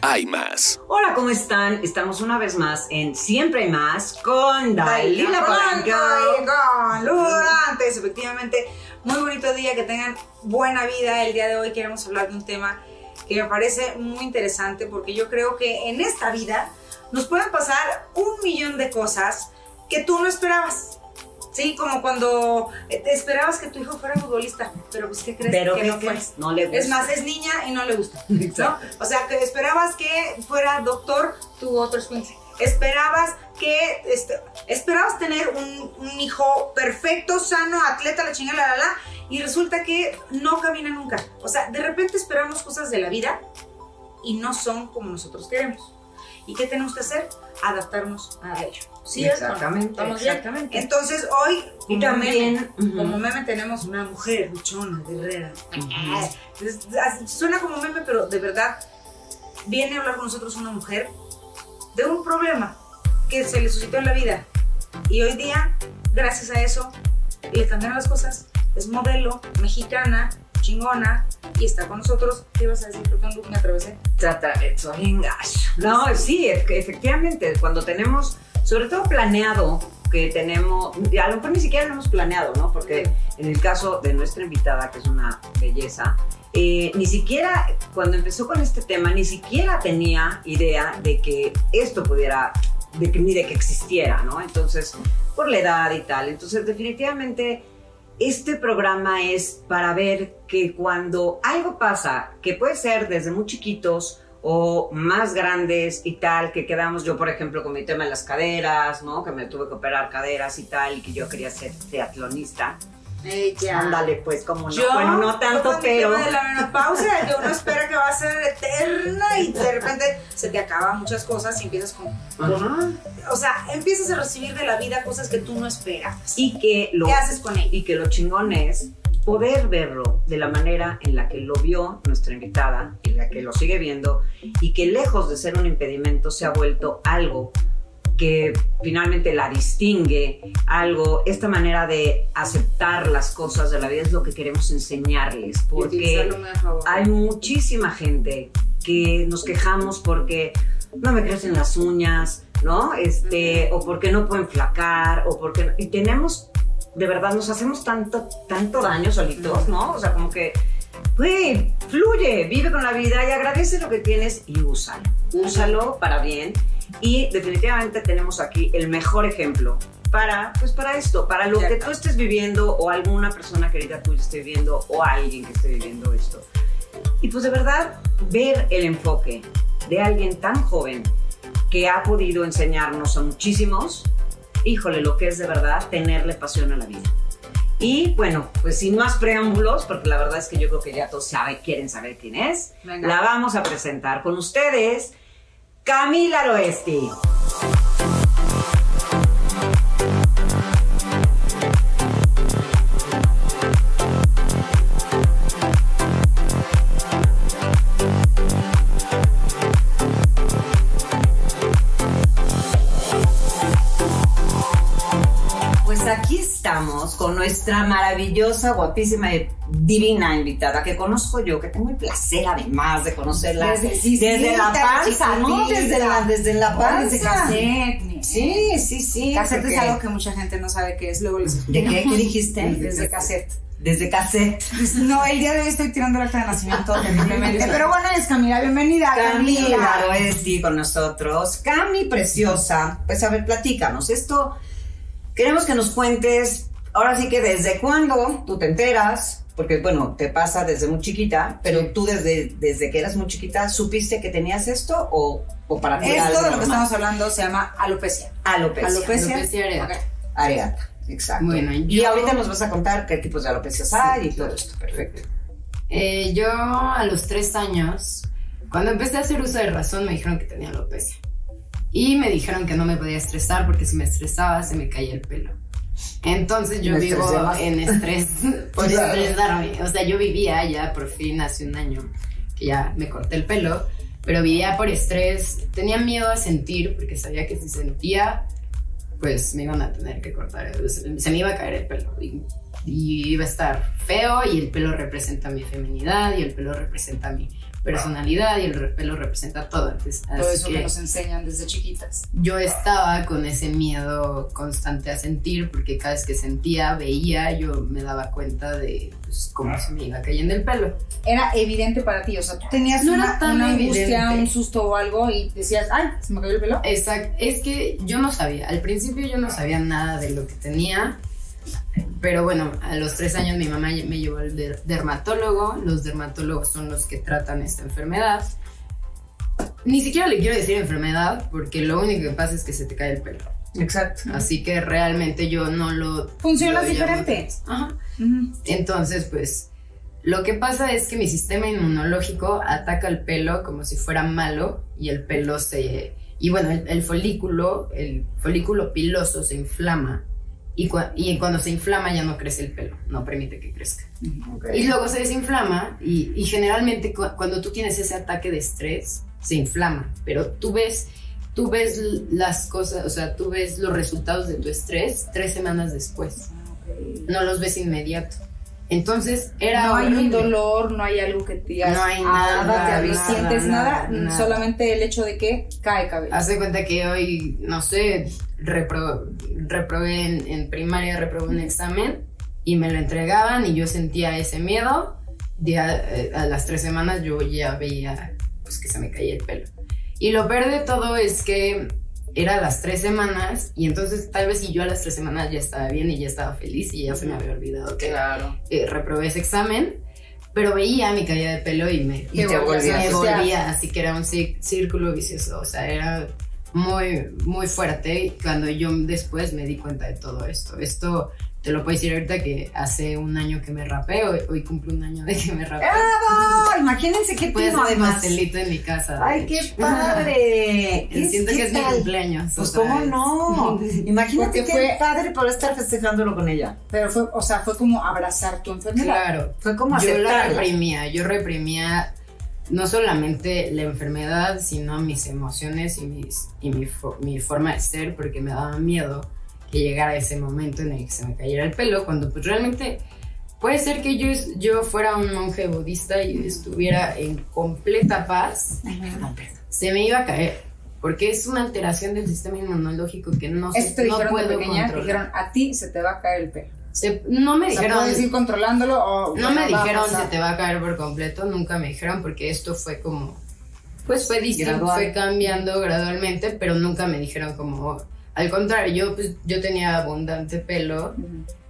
hay más. Hola, ¿cómo están? Estamos una vez más en Siempre hay más con Dalila Polanco. y con. Efectivamente, muy bonito día, que tengan buena vida. El día de hoy queremos hablar de un tema que me parece muy interesante porque yo creo que en esta vida nos pueden pasar un millón de cosas que tú no esperabas. Sí, como cuando eh, te esperabas que tu hijo fuera futbolista, pero pues ¿qué crees? Pero que ¿qué no fue. crees? No le gusta. Es más, es niña y no le gusta. ¿no? O sea, que esperabas que fuera doctor, tuvo otro escuincle. Esperabas que, este, esperabas tener un, un hijo perfecto, sano, atleta, la chingada, la, la, la, y resulta que no camina nunca. O sea, de repente esperamos cosas de la vida y no son como nosotros queremos. ¿Y qué tenemos que hacer? Adaptarnos a ello. ¿Sí es o no? Exactamente, ¿Estamos bien? exactamente. Entonces hoy, Y como también, meme, ujú. como meme tenemos una mujer luchona, guerrera. Es- es- Suena como meme, pero de verdad viene a hablar con nosotros una mujer de un problema que se le suscitó en la vida. Y hoy día, gracias a eso, le cambiaron las cosas. Es modelo, mexicana, chingona, y está con nosotros. ¿Qué ibas a decir? Que me atravesé. Trata eso, gacho. No, sí, efectivamente, cuando tenemos, sobre todo planeado, que tenemos, a lo mejor ni siquiera lo hemos planeado, ¿no? Porque en el caso de nuestra invitada, que es una belleza, eh, ni siquiera, cuando empezó con este tema, ni siquiera tenía idea de que esto pudiera, de que, ni de que existiera, ¿no? Entonces, por la edad y tal. Entonces, definitivamente, este programa es para ver que cuando algo pasa, que puede ser desde muy chiquitos o más grandes y tal, que quedamos yo, por ejemplo, con mi tema de las caderas, ¿no? Que me tuve que operar caderas y tal, y que yo quería ser triatlonista. Ella. Ándale, pues, como no. Yo, bueno, no tanto, pero... de la menopausia, que uno espera que va a ser eterna y de repente se te acaban muchas cosas y empiezas con. Ajá. O sea, empiezas a recibir de la vida cosas que tú no esperabas. Y que lo... ¿Qué haces con ello? y que lo chingón es poder verlo de la manera en la que lo vio nuestra invitada y la que lo sigue viendo y que lejos de ser un impedimento se ha vuelto algo que finalmente la distingue, algo, esta manera de aceptar las cosas de la vida es lo que queremos enseñarles, porque hay muchísima gente que nos quejamos porque no me crecen las uñas, ¿no? Este, o porque no puedo enflacar, o porque y tenemos de verdad nos hacemos tanto tanto daño solitos, ¿no? O sea, como que güey, fluye, vive con la vida y agradece lo que tienes y úsalo. Úsalo para bien y definitivamente tenemos aquí el mejor ejemplo para, pues para esto, para lo que tú estés viviendo o alguna persona querida tuya esté viviendo o alguien que esté viviendo esto. Y pues de verdad, ver el enfoque de alguien tan joven que ha podido enseñarnos a muchísimos, híjole, lo que es de verdad tenerle pasión a la vida. Y bueno, pues sin más preámbulos, porque la verdad es que yo creo que ya todos saben, quieren saber quién es, Venga. la vamos a presentar con ustedes, Camila Loesti. Nuestra maravillosa, guapísima y divina invitada que conozco yo, que tengo el placer además de conocerla Desde- la panza, ¿no? Desde la, desde la panza. Desde cassette. Sí, sí, sí. Cassette es algo que mucha gente no sabe qué es, luego les ¿De qué, qué dijiste? Desde cassette. Desde cassette. No, el día de hoy estoy tirando el acta de nacimiento terriblemente. Pero bueno, es Camila, bienvenida. Camila Loesti con nosotros. Cami, preciosa. Pues a ver, platícanos. Esto, queremos que nos cuentes, ahora sí que desde cuándo tú te enteras, porque bueno, te pasa desde muy chiquita, pero tú desde, desde que eras muy chiquita, ¿supiste que tenías esto o, o para ti Esto algo de lo que estamos hablando se llama alopecia. Alopecia. Alopecia. Alopecia areata. Exacto. Bueno, y ahorita nos vas a contar qué tipos de alopecias hay y todo esto. Perfecto. Eh, yo a los tres años, cuando empecé a hacer uso de razón, me dijeron que tenía alopecia. Y me dijeron que no me podía estresar porque si me estresaba se me caía el pelo. Entonces yo vivo en estrés por Claro. estresarme. O sea, yo vivía ya por fin hace un año que ya me corté el pelo, pero vivía por estrés. Tenía miedo a sentir porque sabía que si sentía, pues me iban a tener que cortar. Se, se me iba a caer el pelo y, y iba a estar feo y el pelo representa mi feminidad y el pelo representa mi personalidad y el pelo representa todo. Entonces, Todo eso que que- nos enseñan desde chiquitas. yo estaba con ese miedo constante a sentir, porque cada vez que sentía, veía, yo me daba cuenta de pues, cómo se me iba cayendo el pelo. Era evidente para ti, o sea, tú tenías No era una, tan una angustia, un susto o algo y decías, ay, se me cayó el pelo. Exacto, es que yo no sabía, al principio yo no sabía nada de lo que tenía, pero bueno, a los tres años mi mamá me llevó al der- dermatólogo, los dermatólogos son los que tratan esta enfermedad. Ni siquiera le quiero decir enfermedad, porque lo único que pasa es que se te cae el pelo. Exacto. Así que realmente yo no lo... Llamo- diferente. Ajá. Entonces, pues, lo que pasa es que mi sistema inmunológico ataca el pelo como si fuera malo y el pelo se... Y bueno, el, el folículo, el folículo piloso se inflama y, y cuando se inflama ya no crece el pelo, no permite que crezca. Y luego se desinflama y, y generalmente cu- cuando tú tienes ese ataque de estrés, se inflama, pero tú ves, tú ves las cosas, o sea, tú ves los resultados de tu estrés tres semanas después, no los ves inmediato. Entonces era no hay un dolor, no hay algo que te digas, No hay "Ah, nada, te nada, sientes nada, nada, solamente el hecho de que cae cabello. Hace cuenta que hoy, no sé, repro- reprobé en, en primaria, reprobé un examen y me lo entregaban y yo sentía ese miedo. Ya, eh, a las tres semanas yo ya veía pues, que se me caía el pelo. Y lo peor de todo es que era a las tres semanas y entonces tal vez si yo a las tres semanas ya estaba bien y ya estaba feliz y ya se me había olvidado que Claro. eh, reprobé ese examen, pero veía mi caída de pelo y me, Y te volvías me volvía, así que era un cí- círculo vicioso, o sea, era muy, muy fuerte y cuando yo después me di cuenta de todo esto. Esto te lo puedo decir ahorita que hace un año que me rapé, hoy, hoy cumplo un año de que me rapé. ¡Bravo! Imagínense qué Puedes hacer además. pastelito en mi casa. ¡Ay, qué padre! ¿Qué, Siento qué que es mi cumpleaños. Pues cómo no. Imagínate qué fue- padre por estar festejándolo con ella. Pero fue, o sea, fue como abrazar tu enfermedad. Claro. Fue como yo la aceptarla. reprimía, yo reprimía no solamente la enfermedad, sino mis emociones y, mis, y mi forma de ser, porque me daba miedo que llegara ese momento en el que se me cayera el pelo, cuando pues realmente puede ser que yo, yo fuera un monje budista y estuviera en completa paz, se me iba a caer, porque es una alteración del sistema inmunológico que no, se- Esto te no dijeron de puedo pequeña, te controlar. dijeron, a ti se te va a caer el pelo. Se- no me O sea, dijeron... puedes ir controlándolo o... No me dijeron se te va a caer por completo, nunca me dijeron porque esto fue como, pues fue distinto, Gradual. fue cambiando gradualmente, pero nunca me dijeron como, al contrario, yo pues yo tenía abundante pelo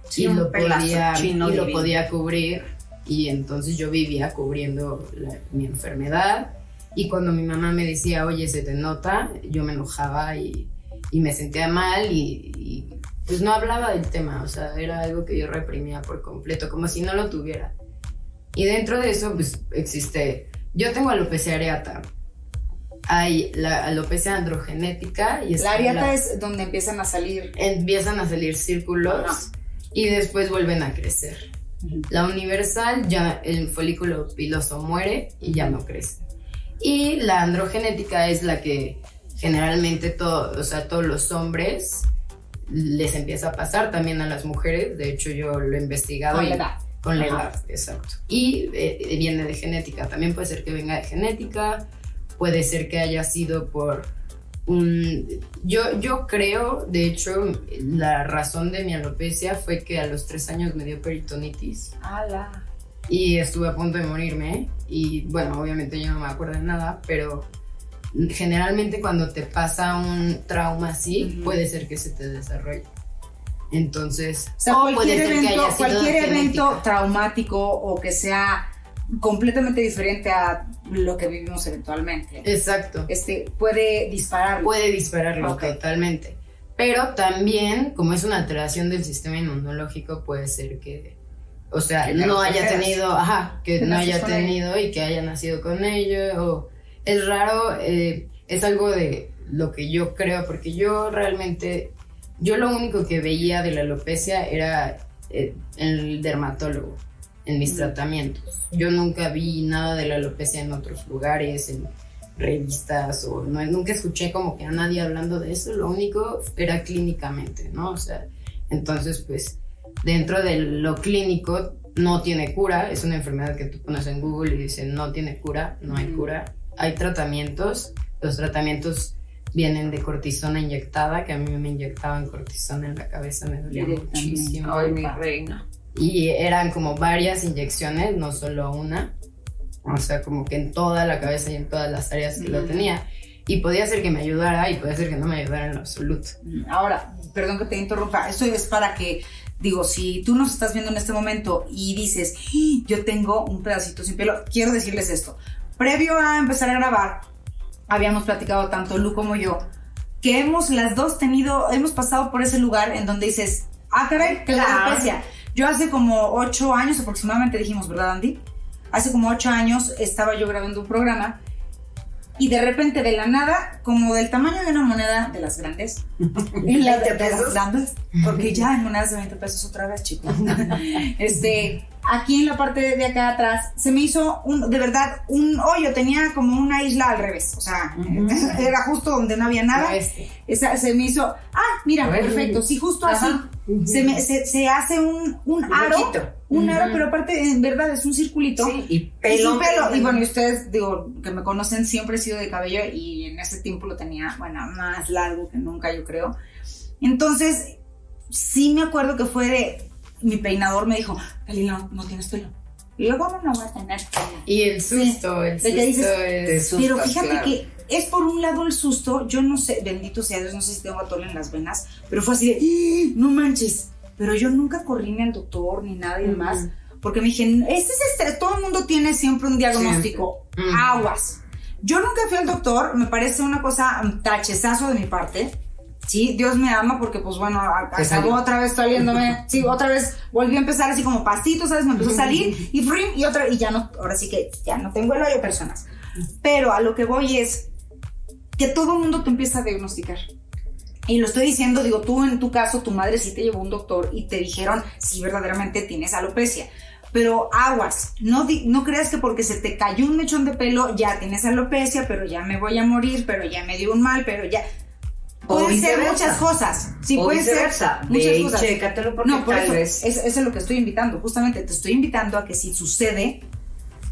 Sí, y lo podía chino y lo podía cubrir. Y entonces yo vivía cubriendo la- mi enfermedad. Y cuando mi mamá me decía, oye, se te nota, yo me enojaba y, y me sentía mal y, y, pues no hablaba del tema, o sea, era algo que yo reprimía por completo, como si no lo tuviera. Y dentro de eso, pues existe, yo tengo alopecia areata, hay la alopecia androgenética y La ariata es donde empiezan a salir... empiezan a salir círculos Ajá. y después vuelven a crecer. La universal ya el folículo piloso muere y ya no crece. Y la androgenética es la que generalmente todo, o sea, todos los hombres les empieza a pasar, también a las mujeres, de hecho yo lo he investigado. Con y- la edad. Con la edad, exacto. Y eh, viene de genética, también puede ser que venga de genética, puede ser que haya sido por un... Yo, yo creo, de hecho, la razón de mi alopecia fue que a los tres años me dio peritonitis ¡Hala! y estuve a punto de morirme y bueno, obviamente yo no me acuerdo de nada, pero generalmente cuando te pasa un trauma así, puede ser que se te desarrolle. Entonces, O sea, puede cualquier ser que evento, haya sido cualquier evento traumático o que sea completamente diferente a lo que vivimos eventualmente, Exacto. este, puede disparar. puede dispararlo totalmente. Pero también, como es una alteración del sistema inmunológico, puede ser que, o sea, Que no haya tenido, ajá, que Que no haya tenido y que haya nacido con ello. O es raro, eh, es algo de lo que yo creo, porque yo realmente, yo lo único que veía de la alopecia era eh, el dermatólogo en mis tratamientos. Yo nunca vi nada de la alopecia en otros lugares, en revistas, o no, nunca escuché como que a nadie hablando de eso, lo único era clínicamente, ¿no? O sea, entonces pues dentro de lo clínico no tiene cura, es una enfermedad que tú pones en Google y dice no tiene cura, no hay cura, hay tratamientos, los tratamientos vienen de cortisona inyectada, que a mí me inyectaban cortisona en la cabeza, me dolía muchísimo. Ay, mi reina. Y eran como varias inyecciones, no solo una. O sea, como que en toda la cabeza y en todas las áreas que lo tenía. Y podía ser que me ayudara y podía ser que no me ayudara en lo absoluto. Ahora, perdón que te interrumpa, esto es para que, digo, si tú nos estás viendo en este momento y dices, "Ah, yo tengo un pedacito sin pelo, quiero decirles esto. Previo a empezar a grabar, habíamos platicado tanto Lu como yo, que hemos las dos tenido, hemos pasado por ese lugar en donde dices, ah, caray, Claro. alopecia. Yo hace como ocho años aproximadamente dijimos, ¿verdad, Andy? Hace como ocho años estaba yo grabando un programa y de repente de la nada, como del tamaño de una moneda de las grandes, la de, de las grandes, porque ya en monedas de 20 pesos otra vez, chicos. este, aquí en la parte de acá atrás, se me hizo un, de verdad un hoyo, tenía como una isla al revés, o sea, era justo donde no había nada. Este. Esa, se me hizo, ah, mira, ver. perfecto, sí, justo así. Se, me- se, se hace un, un aro. Un aro, Ujú. pero aparte, en verdad, es un circulito. Sí, y Y pelo. sin pelo. Y bueno, y ustedes, digo, que me conocen, siempre he sido de cabello y en ese tiempo lo tenía, bueno, más largo que nunca, yo creo. Entonces, sí me acuerdo que fue de, mi peinador me dijo, Dalila, no, no tienes pelo. Y yo, ¿cómo no voy a tener pelo? Y el susto, el susto dices, es... Pero fíjate claro. que es por un lado el susto, yo no sé, bendito sea Dios, no sé si tengo atole en las venas, pero fue así de, "¡Ah! no manches. Pero yo nunca corrí ni al doctor ni nada y Ujú. demás, porque me dije, este es todo el mundo tiene siempre un diagnóstico. Ujú. aguas. Yo nunca fui al doctor, me parece una cosa um, tachezazo de mi parte. Sí, Dios me ama porque pues bueno, acabó otra vez saliéndome, sí, otra vez volví a empezar así como pastito, ¿sabes? Me empezó a salir y frim, y otra, y ya no, ahora sí que ya no tengo el hoyo personas. Pero a lo que voy es que todo el mundo te empieza a diagnosticar. Y lo estoy diciendo, digo, tú en tu caso, tu madre sí te llevó a un doctor y te dijeron si verdaderamente tienes alopecia. Pero aguas, no, no creas que porque se te cayó un mechón de pelo ya tienes alopecia, pero ya me voy a morir, pero ya me dio un mal, pero ya... Pueden ser muchas cosas. Sí, o pueden ser viceversa. muchas Ve y cosas. chécatelo porque No, por tal eso, vez. es, eso es lo que estoy invitando. Justamente te estoy invitando a que si sucede,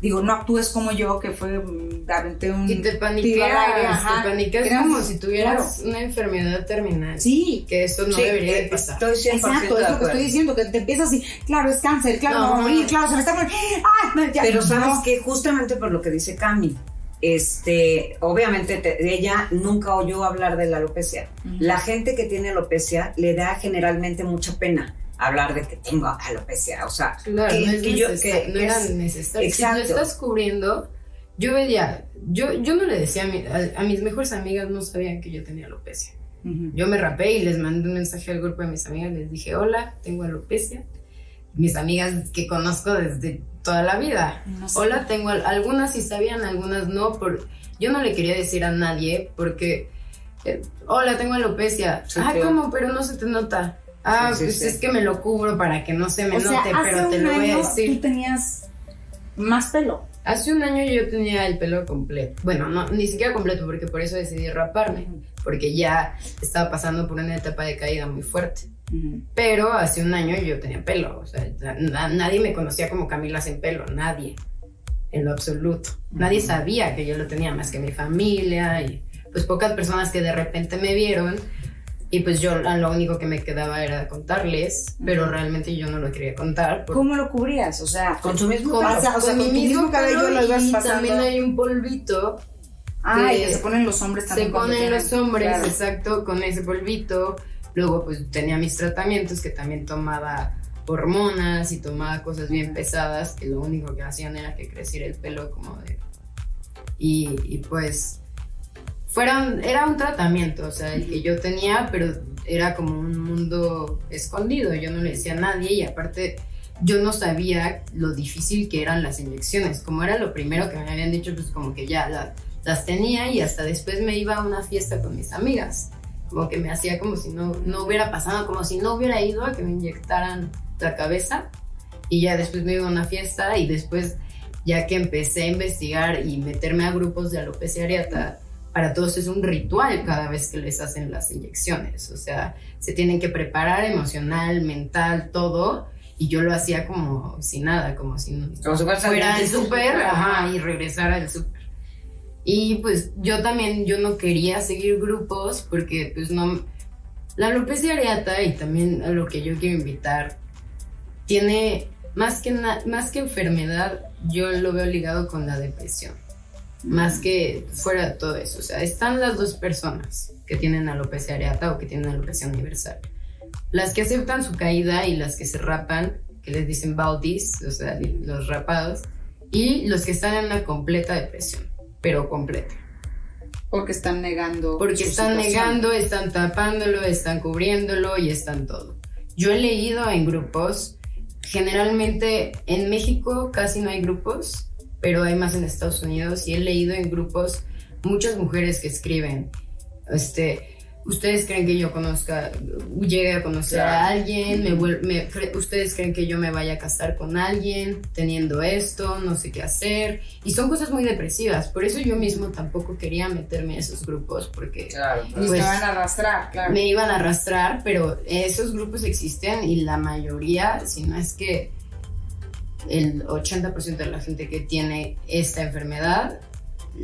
digo, no actúes como yo, que fue, mm, aventé un... Y te paniqueas, te paniqueas como si tuvieras claro. una enfermedad terminal. Sí, Que eso no Sí, debería de eh, pasar. Estoy 100% Exacto, es lo que estoy diciendo, que te empiezas así, claro, es cáncer, claro, a Ajá. morir, claro, se me está muriendo, ¡ah! no, ya, Pero sabes no. que justamente por lo que dice Cami, este, obviamente te- ella nunca oyó hablar de la alopecia. La gente que tiene alopecia le da generalmente mucha pena hablar de que tengo alopecia, o sea, Claro, que, no, es que yo- que- no era es- necesario. Exacto. Si lo estás cubriendo, yo veía, yo, yo no le decía a, mi- a- a mis mejores amigas, no sabían que yo tenía alopecia. Yo me rapé y les mandé un mensaje al grupo de mis amigas, les dije, hola, tengo alopecia. Mis amigas que conozco desde toda la vida. No sé. Hola, tengo al- algunas sí sabían, algunas no. Por, yo no le quería decir a nadie porque, eh, hola, tengo alopecia. Sí, ah, claro. ¿cómo? Pero no se te nota. Ah, Sí, pues sí. es que me lo cubro para que no se me o sea, note, hace pero te un lo voy a año decir. tú tenías más pelo. Hace un año yo tenía el pelo completo. Bueno, no, ni siquiera completo, porque por eso decidí raparme. Porque ya estaba pasando por una etapa de caída muy fuerte. Pero hace un año yo tenía pelo. O sea, na- nadie me conocía como Camila sin pelo. Nadie. En lo absoluto. Nadie sabía que yo lo tenía más que mi familia y pues pocas personas que de repente me vieron. Y pues yo lo único que me quedaba era contarles, pero realmente yo no lo quería contar. porque- ¿Cómo lo cubrías? O sea, con su mismo con, o sea, con con mi tu mismo cabello cabello lo ibas pasando. también hay un polvito ah, que que se ponen los hombres se también. cuando ponen los hombres, claro. exacto, con ese polvito. Luego pues tenía mis tratamientos que también tomaba hormonas y tomaba cosas bien pesadas que lo único que hacían era que creciera el pelo como de... Y, y, pues fueron, era un tratamiento, o sea, el que yo tenía, pero era como un mundo escondido, yo no le decía a nadie y aparte yo no sabía lo difícil que eran las inyecciones, como era lo primero que me habían dicho, pues como que ya la, las tenía y hasta después me iba a una fiesta con mis amigas. Como que me hacía como si no, no hubiera pasado, como si no hubiera ido a que me inyectaran la cabeza. Y ya después me iba a una fiesta y después, ya que empecé a investigar y meterme a grupos de alopecia areata, para todos es un ritual cada vez que les hacen las inyecciones. O sea, se tienen que preparar emocional, mental, todo. Y yo lo hacía como si nada, como si Como si fueras fuera al súper ajá, y regresar al súper. Y pues yo también, yo no quería seguir grupos porque pues no... La alopecia areata y también a lo que yo quiero invitar, tiene más que, más que enfermedad, yo lo veo ligado con la depresión. Más que fuera de todo eso. O sea, están las dos personas que tienen alopecia areata o que tienen alopecia universal. Las que aceptan su caída y las que se rapan, que les dicen baldis, o sea, los rapados, y los que están en una completa depresión, pero completa. Porque están negando. Porque están situación. negando, están tapándolo, están cubriéndolo y están todo. Yo he leído en grupos, generalmente en México casi no hay grupos, pero hay más en Estados Unidos y he leído en grupos muchas mujeres que escriben, este, ustedes creen que yo conozca, llegue a conocer a alguien, me me ustedes creen que yo me vaya a casar con alguien teniendo esto, no sé qué hacer, y son cosas muy depresivas, por eso yo mismo tampoco quería meterme a esos grupos, porque Claro, claro. Pues, van a arrastrar, claro. me iban a arrastrar, pero esos grupos existen y la mayoría, si no es que el 80% de la gente que tiene esta enfermedad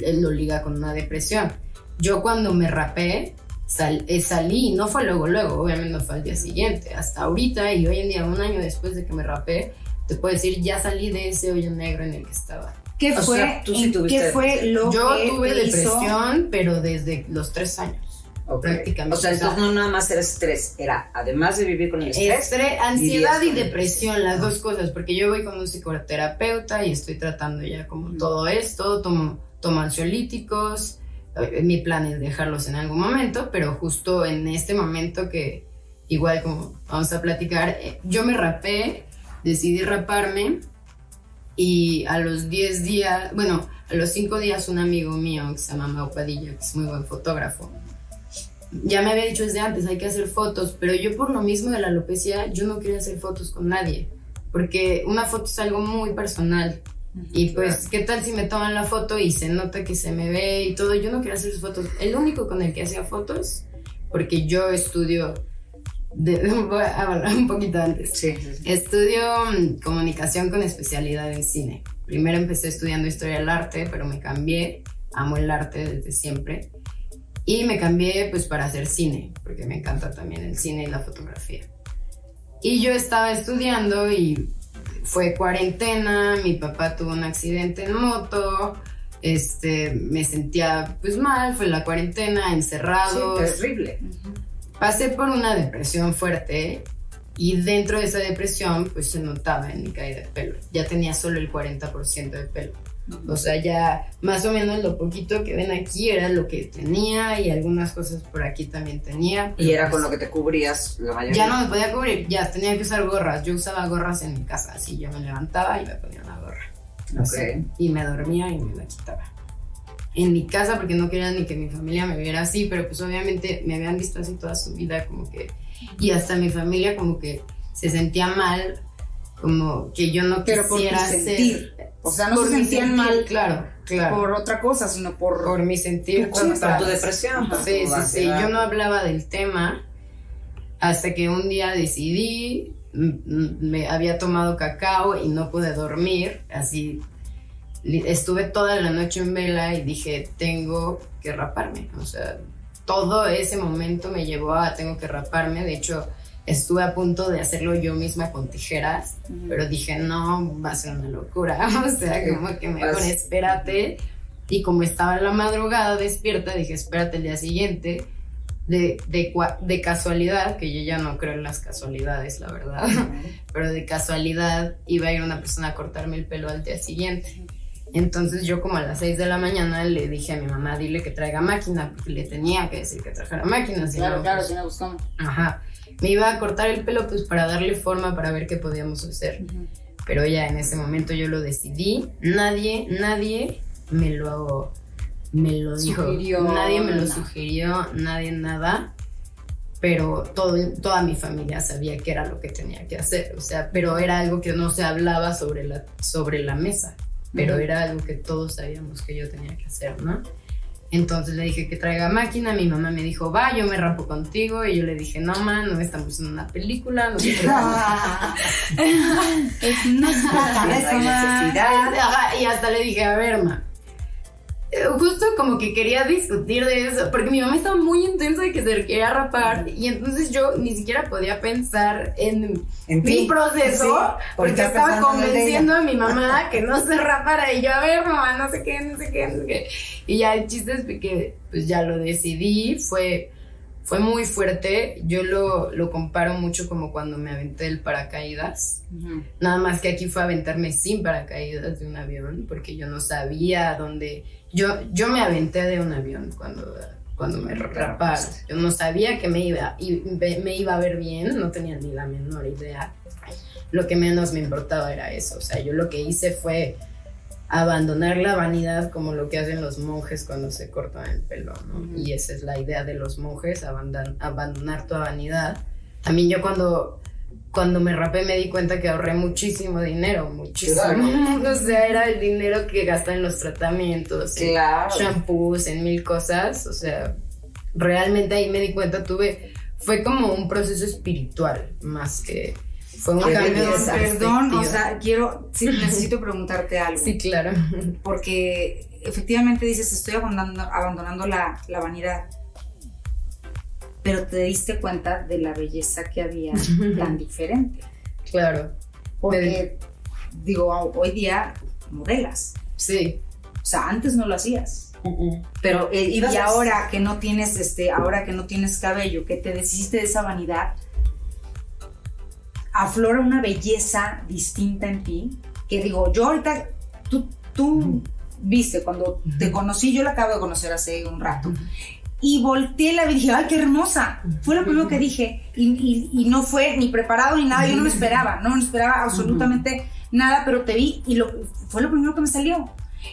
eh, lo liga con una depresión. Yo cuando me rapé, sal- eh, salí, no fue luego, luego, obviamente no fue al día siguiente, hasta ahorita y hoy en día, un año después de que me rapé, te puedo decir, ya salí de ese hoyo negro en el que estaba. ¿Qué O fue, sea, tú sí ¿qué fue lo Yo que tuve te hizo- depresión, pero desde los tres años. Ok. prácticamente. O sea, entonces no nada más era estrés, era además de vivir con el estrés. Ansiedad y depresión, las dos cosas, porque yo voy con un psicoterapeuta y estoy tratando ya como todo esto, tomo, tomo ansiolíticos, eh, mi plan es dejarlos en algún momento, pero justo en este momento que igual como vamos a platicar, eh, yo me rapé, decidí raparme y a los 10 días, bueno, a los 5 días un amigo mío que se llama Mau Padilla, que es muy buen fotógrafo, ya me había dicho desde antes, hay que hacer fotos, pero yo por lo mismo de la alopecia, yo no quería hacer fotos con nadie, porque una foto es algo muy personal. Y pues, ¿qué tal si me toman la foto y se nota que se me ve y todo? Yo no quería hacer sus fotos. El único con el que hacía fotos, porque yo estudio, de, voy a hablar un poquito antes. Sí, sí, sí. Estudio mm, comunicación con especialidad en cine. Primero empecé estudiando historia del arte, pero me cambié. Amo el arte desde siempre. Y me cambié pues para hacer cine, porque me encanta también el cine y la fotografía. Y yo estaba estudiando y fue cuarentena, mi papá tuvo un accidente en moto, este, me sentía pues mal, fue la cuarentena, encerrado. Sí, terrible. Pasé por una depresión fuerte y dentro de esa depresión pues se notaba en mi caída de pelo. Ya tenía solo el 40% de pelo. O sea, ya más o menos lo poquito que ven aquí era lo que tenía y algunas cosas por aquí también tenía. Y era pues, con lo que te cubrías la mayoría. Ya no me podía cubrir, ya tenía que usar gorras. Yo usaba gorras en mi casa, así yo me levantaba y me ponía una gorra. Ok. Y me dormía y me la quitaba. En mi casa, porque no quería ni que mi familia me viera así, pero pues obviamente me habían visto así toda su vida, como que. Y hasta mi familia, como que se sentía mal, como que yo no Pero quisiera sentir. O sea, no por se sentían sentir, mal Claro, claro. por otra cosa, sino por. Por mi sentir. Tu Por tu depresión. por Sí, tu sí, sí. Yo no hablaba del tema hasta que un día decidí, me había tomado cacao y no pude dormir, así estuve toda la noche en vela y dije, tengo que raparme. O sea, todo ese momento me llevó a tengo que raparme. De hecho, estuve a punto de hacerlo yo misma con tijeras, Ujú. pero dije, no, va a ser una locura. O sea, como que mejor espérate. Y como estaba en la madrugada despierta, dije, espérate el día siguiente. De, de, de casualidad, que yo ya no creo en las casualidades, la verdad, pero de casualidad iba a ir una persona a cortarme el pelo al día siguiente. Entonces yo como a las 6 de la mañana le dije a mi mamá, dile que traiga máquina, porque le tenía que decir que trajera máquina. Claro, claro, si no buscamos. Ajá. Me iba a cortar el pelo pues para darle forma, para ver qué podíamos hacer. Pero ya en ese momento yo lo decidí. Nadie, nadie me lo, me lo dijo. Sugirió, nadie me lo sugirió, nadie nada. Pero todo, toda mi familia sabía que era lo que tenía que hacer. O sea, pero era algo que no se hablaba sobre la, sobre la mesa. Pero era algo que todos sabíamos que yo tenía que hacer, ¿no? Entonces le dije que traiga máquina. Mi mamá me dijo, va, yo me rapo contigo. Y yo le dije, no, man, no estamos en una película. No sé qué". es ma. necesidad. Y hasta le dije, a ver, ma. Justo como que quería discutir de eso, porque mi mamá estaba muy intensa de que se quería rapar, y entonces yo ni siquiera podía pensar en, En mi proceso, Sí, porque estaba convenciendo a mi mamá que no se rapara, y yo, a ver, mamá, no sé qué, no sé qué, no sé qué. Y ya el chiste es que pues ya lo decidí, fue, fue muy fuerte, yo lo, lo comparo mucho como cuando me aventé el paracaídas. Nada más que aquí fue aventarme sin paracaídas de un avión, porque yo no sabía dónde. Yo, yo me aventé de un avión cuando, cuando me raparon. Yo no sabía que me iba, y me iba a ver bien, no tenía ni la menor idea. Lo que menos me importaba era eso. O sea, yo lo que hice fue abandonar la vanidad como lo que hacen los monjes cuando se cortan el pelo, ¿no? Y esa es la idea de los monjes, abandan- abandonar tu vanidad. También yo cuando, cuando me rapé me di cuenta que ahorré muchísimo dinero, muchísimo. o sea, era el dinero que gasté en los tratamientos, en Claro. shampoos, en mil cosas. O sea, realmente ahí me di cuenta, tuve, fue como un proceso espiritual más que fue un cambio de. Perdón, o sea, quiero, sí, necesito preguntarte algo. Sí, claro. Porque efectivamente dices, estoy abandonando, abandonando la, la vanidad. Pero te diste cuenta de la belleza que había tan diferente. Claro. Porque, digo, hoy día modelas. Sí. O sea, antes no lo hacías. Pero eh, Y ahora que no tienes, este, ahora que no tienes cabello, que te deshiciste de esa vanidad, aflora una belleza distinta en ti. Que digo, yo ahorita, tú, tú viste, cuando te conocí, yo la acabo de conocer hace un rato. Y volteé la vi y dije, ¡ay, qué hermosa! Fue lo primero que dije. Y, y- y no fue ni preparado ni nada, yo no me esperaba, no me esperaba absolutamente nada, pero te vi y lo, fue lo primero que me salió.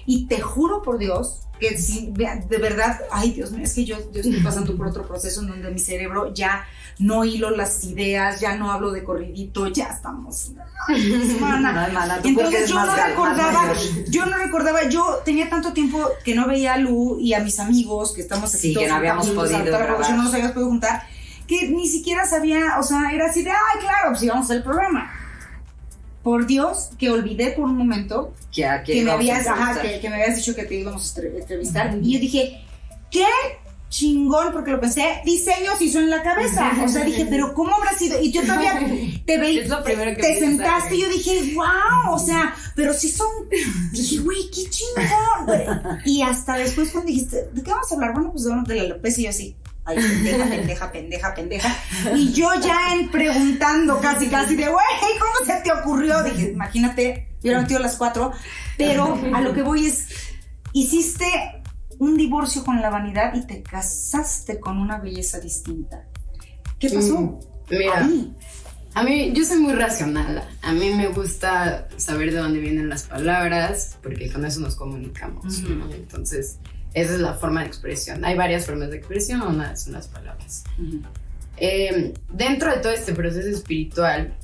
Y te juro por Dios que vea, de verdad, ay Dios mío, es que yo, yo estoy pasando por otro proceso en donde mi cerebro ya no hilo las ideas, ya no hablo de corridito, ya estamos. Entonces yo no recordaba, mayor. yo no recordaba, yo tenía tanto tiempo que no veía a Lu y a mis amigos que estamos aquí Sí, que no habíamos juntos, podido grabar. no nos habíamos podido juntar, que ni siquiera sabía, o sea, era así de, ay, claro, pues íbamos a hacer el programa. Por Dios, que olvidé por un momento que, me, habías, ajá, que, que me habías dicho que te íbamos a entre- entrevistar. Y yo dije, ¿qué? Chingón, porque lo pensé, diseños hizo en la cabeza. O sea, dije, pero ¿cómo habrá sido? Y yo todavía te que te sentaste y yo dije, wow, o sea, pero sí son, dije, güey, qué chingón. Y hasta después cuando dijiste, ¿de qué vamos a hablar? Bueno, pues de de la alopecia y yo así. Ay, pendeja, pendeja, pendeja, pendeja. Y yo ya en preguntando casi, casi de, güey, ¿cómo se te ocurrió? Dije, imagínate, yo hubiera metido las cuatro. Pero a lo que voy es, hiciste un divorcio con la vanidad y te casaste con una belleza distinta. ¿Qué pasó? Mm, Mira, Ahí. a mí, yo soy muy racional. A mí me gusta saber de dónde vienen las palabras, porque con eso nos comunicamos. ¿no? Entonces, esa es la forma de expresión. Hay varias formas de expresión, una son las palabras. Eh, dentro de todo este proceso espiritual,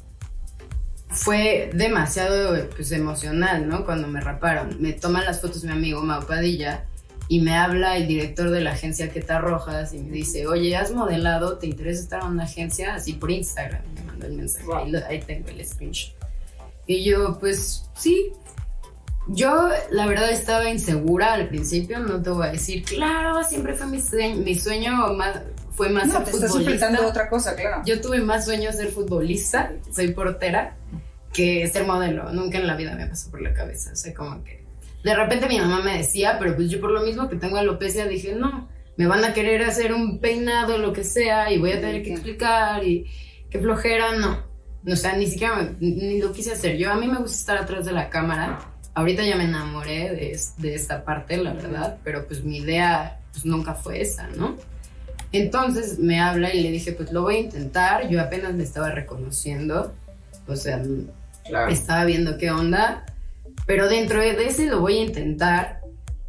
fue demasiado pues, emocional, ¿no? Cuando me raparon. Me toman las fotos mi amigo Mau Padilla y me habla el director de la agencia Queta Rojas y me dice, oye, ¿has modelado? ¿Te interesa estar en una agencia? Así por Instagram. Me mandó el mensaje. Wow. Ahí, lo- ahí tengo el screenshot. Y yo, pues, sí. Yo, la verdad, estaba insegura al principio. No te voy a decir, claro, siempre fue mi sueño. Mi sueño más, fue más No, ser te estás futbolista. a otra cosa, claro. Yo tuve más sueños ser futbolista, soy portera, que ser modelo. Nunca en la vida me pasó por la cabeza. O sea, como que. De repente mi mamá me decía, pero pues yo por lo mismo que tengo alopecia dije, no, me van a querer hacer un peinado, lo que sea, y voy a tener que explicar, y qué flojera, no. O sea, ni siquiera me- ni lo quise hacer. Yo a mí me gusta estar atrás de la cámara. Ahorita ya me enamoré de, de esta parte, la verdad, pero pues mi idea pues, nunca fue esa, ¿no? Entonces me habla y le dije, pues lo voy a intentar. Yo apenas me estaba reconociendo, o sea, Claro. estaba viendo qué onda, pero dentro de ese lo voy a intentar.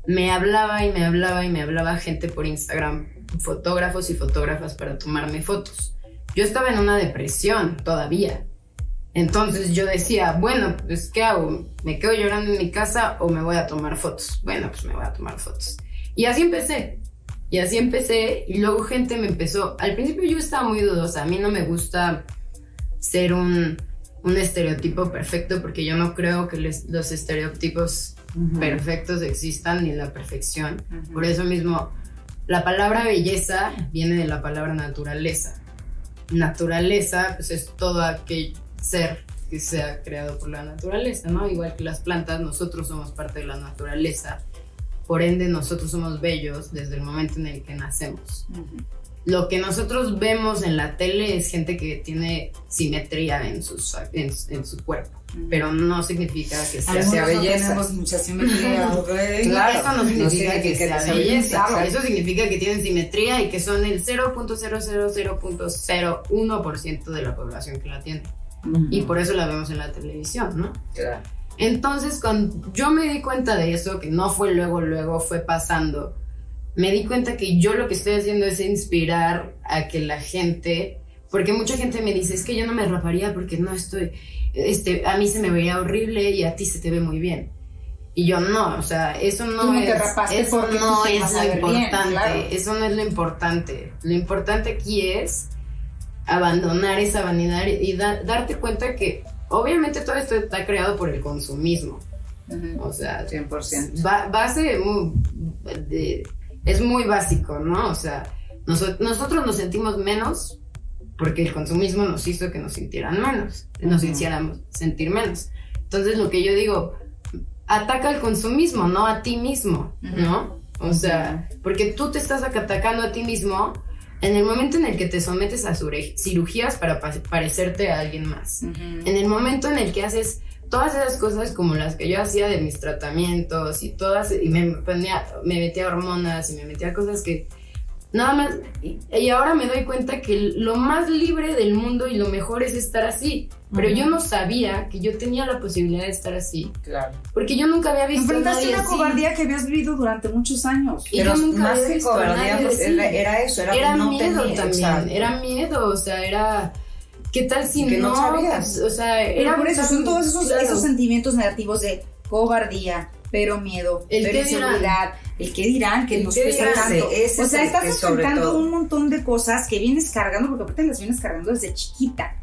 me hablaba y me hablaba y me hablaba gente por Instagram, fotógrafos y fotógrafas para tomarme fotos. Yo estaba en una depresión todavía. Entonces yo decía, bueno, pues ¿qué hago? ¿Me quedo llorando en mi casa o me voy a tomar fotos? Bueno, pues me voy a tomar fotos. Y así empecé. Y así empecé y luego gente me empezó, al principio yo estaba muy dudosa, a mí no me gusta ser un, un estereotipo perfecto porque yo no creo que les- los estereotipos perfectos existan ni la perfección. Por eso mismo, la palabra belleza viene de la palabra naturaleza. Naturaleza pues es todo aquel ser que se ha creado por la naturaleza, ¿no? Igual que las plantas, nosotros somos parte de la naturaleza. Por ende, nosotros somos bellos desde el momento en el que nacemos. Lo que nosotros vemos en la tele es gente que tiene simetría en, sus, en, en su cuerpo, pero no significa que sea, sea no belleza. tenemos mucha simetría, ¿ok? Claro, eso no no significa significa que que sea sea belleza. claro. Eso significa que tienen simetría y que son el 0.000.01% de la población que la tiene. Y por eso la vemos en la televisión, ¿no? Claro. Entonces, cuando yo me di cuenta de eso, que no fue luego, luego fue pasando, me di cuenta que yo lo que estoy haciendo es inspirar a que la gente, porque mucha gente me dice, es que yo no me raparía porque no estoy, este, a mí se me vería horrible y a ti se te ve muy bien. Y yo no, o sea, eso no, Tú no te es, eso no es lo ver bien, importante, claro. eso no es lo importante. Lo importante aquí es abandonar esa vanidad y da- darte cuenta que obviamente todo esto está creado por el consumismo. O sea, 100%. ba- base muy- de- es muy básico, ¿no? O sea, noso- nosotros nos sentimos menos porque el consumismo nos hizo que nos sintieran menos, nos hiciéramos sentir menos. Entonces, lo que yo digo, ataca al consumismo, no a ti mismo, ¿no? O sea, porque tú te estás atacando a ti mismo en el momento en el que te sometes a cirugías para pa- parecerte a alguien más. En el momento en el que haces todas esas cosas como las que yo hacía de mis tratamientos y todas, y me ponía, me metía hormonas y me metía cosas que nada más, y, ahora me doy cuenta que lo más libre del mundo y lo mejor es estar así. Pero yo no sabía que yo tenía la posibilidad de estar así, Claro. porque yo nunca había visto Enfrentaste una así. cobardía que habías vivido durante muchos años. Y Pero yo nunca más había que visto a cobardía, nadie pues, era, era eso, era, Era no miedo tenía- también, exacto. era miedo, o sea, era... ¿Qué tal si Que no no? sabías. O sea, Pero era por eso son todos esos, claro. esos sentimientos negativos de cobardía, pero miedo, El pero inseguridad, el que dirán, que El nos dirán. tanto. Ese o sea, estás enfrentando un montón de cosas que vienes cargando, porque aparte las vienes cargando desde chiquita.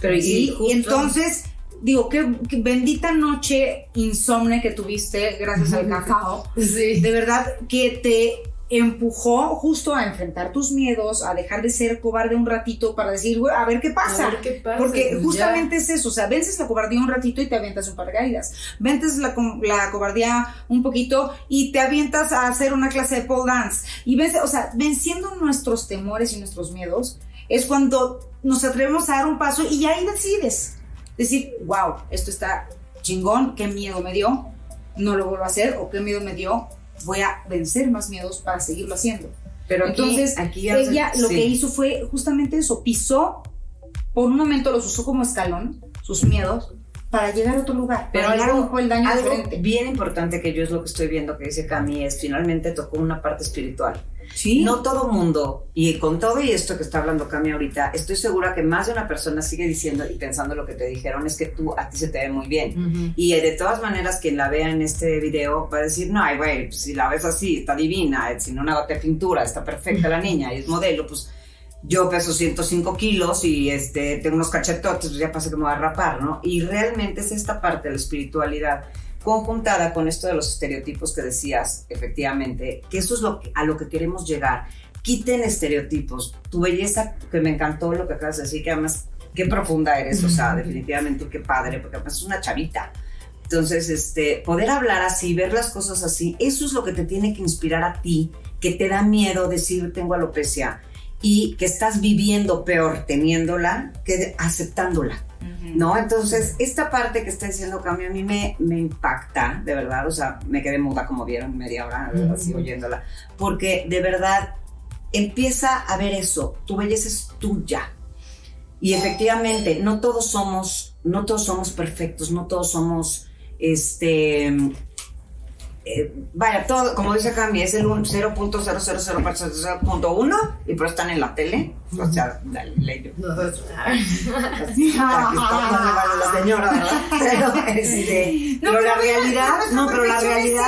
Pero ¿sí? Y entonces, digo, qué, qué bendita noche insomne que tuviste gracias al cacao. Sí. De verdad que te empujó justo a enfrentar tus miedos, a dejar de ser cobarde un ratito para decir, güey, a ver qué pasa. A ver qué pasa, Porque pues justamente es eso, o sea, vences la cobardía un ratito y te avientas un paracaídas. Vences la, la cobardía un poquito y te avientas a hacer una clase de pole dance. Y vences, o sea, venciendo nuestros temores y nuestros miedos es cuando nos atrevemos a dar un paso y ahí decides. Decir, wow, esto está chingón, qué miedo me dio, no lo vuelvo a hacer, o qué miedo me dio, voy a vencer más miedos para seguirlo haciendo. Pero aquí- Entonces, aquí ella se- lo sí. que hizo fue justamente eso, pisó, por un momento los usó como escalón, sus miedos, para llegar a otro lugar, Pero para algo, un peldaño algo diferente. bien importante que yo es lo que estoy viendo que dice Cami es finalmente tocó una parte espiritual. Sí. No todo mundo, y con todo y esto que está hablando Cami ahorita, estoy segura que más de una persona sigue diciendo y pensando lo que te dijeron es que tú, a ti se te ve muy bien. Ujú. Y eh, de todas maneras, quien la vea en este video va a decir, no, ay, güey, pues, si la ves así, está divina, eh, sin una gota de pintura, está perfecta la niña, y es modelo, pues yo peso 105 kilos y este, tengo unos cachetotes, pues ya pasa que me voy a rapar, ¿no? Y realmente es esta parte de la espiritualidad conjuntada con esto de los estereotipos que decías, efectivamente, que eso es lo que- a lo que queremos llegar. Quiten estereotipos. Tu belleza, que me encantó lo que acabas de decir, que además, qué profunda eres, o sea, definitivamente qué padre, porque además es una chavita. Entonces, este, poder hablar así, ver las cosas así, eso es lo que te tiene que inspirar a ti, que te da miedo decir tengo alopecia y que estás viviendo peor teniéndola que aceptándola. ¿No? Entonces, esta parte que está diciendo Cami a mí me, me impacta, de verdad, o sea, me quedé muda como vieron media hora así oyéndola, porque de verdad empieza a ver eso, tu belleza es tuya. Y efectivamente, no todos somos, no todos somos perfectos, no todos somos, este, eh, vaya, todo, como dice Cami, es el un 0.000.1 y pero están en la tele. O sea, ley. Aquí está la señora, ¿verdad? Pero, este, No, pero la realidad, no, pero la realidad,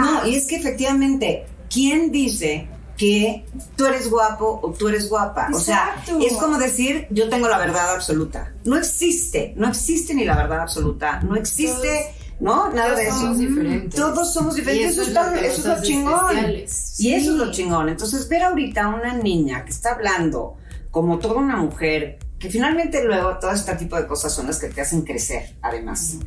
no, y es que efectivamente, ¿quién dice que tú eres guapo o tú eres guapa? O sea, es como decir, yo tengo la verdad absoluta. No existe, no existe ni la verdad absoluta, no existe, ¿no? Nada Todos de eso. somos diferentes. Todos somos Y diferentes, eso, eso es lo eso es lo chingón. especiales. Y eso es lo chingón. Entonces, ver ahorita a una niña que está hablando como toda una mujer, que finalmente luego todo este tipo de cosas son las que te hacen crecer, además.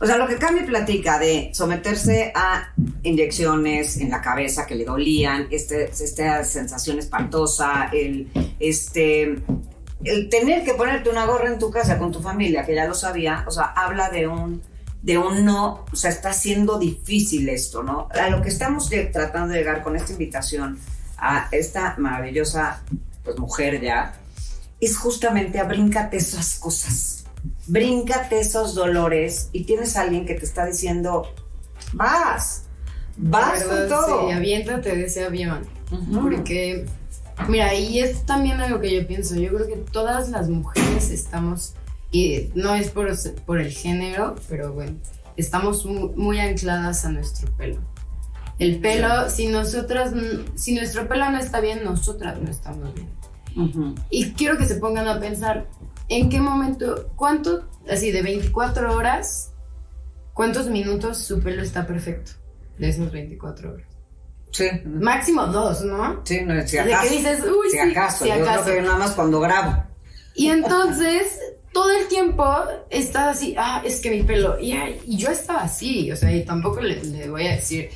O sea, lo que Cami platica de someterse a inyecciones en la cabeza que le dolían, este, esta sensación espantosa, el, este, el tener que ponerte una gorra en tu casa con tu familia, que ya lo sabía, o sea, habla de un, de un no, o sea, está siendo difícil esto, ¿no? A lo que estamos tratando de llegar con esta invitación a esta maravillosa pues, mujer ya, es justamente a bríncate esas cosas, bríncate esos dolores y tienes a alguien que te está diciendo, vas, vas con todo. Sí, aviéntate de ese avión. Porque, mira, y es también algo que yo pienso. Yo creo que todas las mujeres estamos, y no es por, por el género, pero bueno, estamos mu- muy, ancladas a nuestro pelo. El pelo, si nosotras, si nuestro pelo no está bien, nosotras no estamos bien. Ujú. Y quiero que se pongan a pensar en qué momento, cuánto, así de 24 horas, cuántos minutos su pelo está perfecto de esas 24 horas. Sí. Máximo dos, ¿no? Sí, no, si De que acaso. dices, uy, si sí, acaso, si yo acaso. creo que nada más cuando grabo. Y entonces, todo el tiempo estás así, ah, es que mi pelo, y, yo estaba así, o sea, y tampoco le, le voy a decir,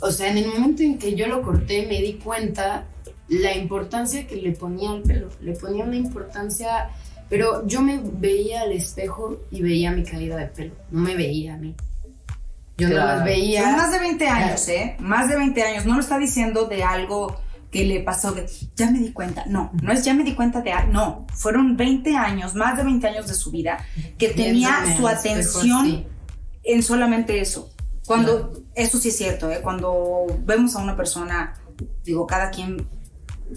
o sea, en el momento en que yo lo corté me di cuenta la importancia que le ponía al pelo, le ponía una importancia, pero yo me veía al espejo y veía mi caída de pelo, no me veía a mí. Yo no las veía. Son más de 20 años, ¿eh? Más de 20 años. No lo está diciendo de algo que le pasó, que ya me di cuenta. No, no es ya me di cuenta de algo. No, fueron 20 años, más de 20 años de su vida, que tenía su atención en solamente eso. Cuando, eso sí es cierto, ¿eh? Cuando vemos a una persona, digo, cada quien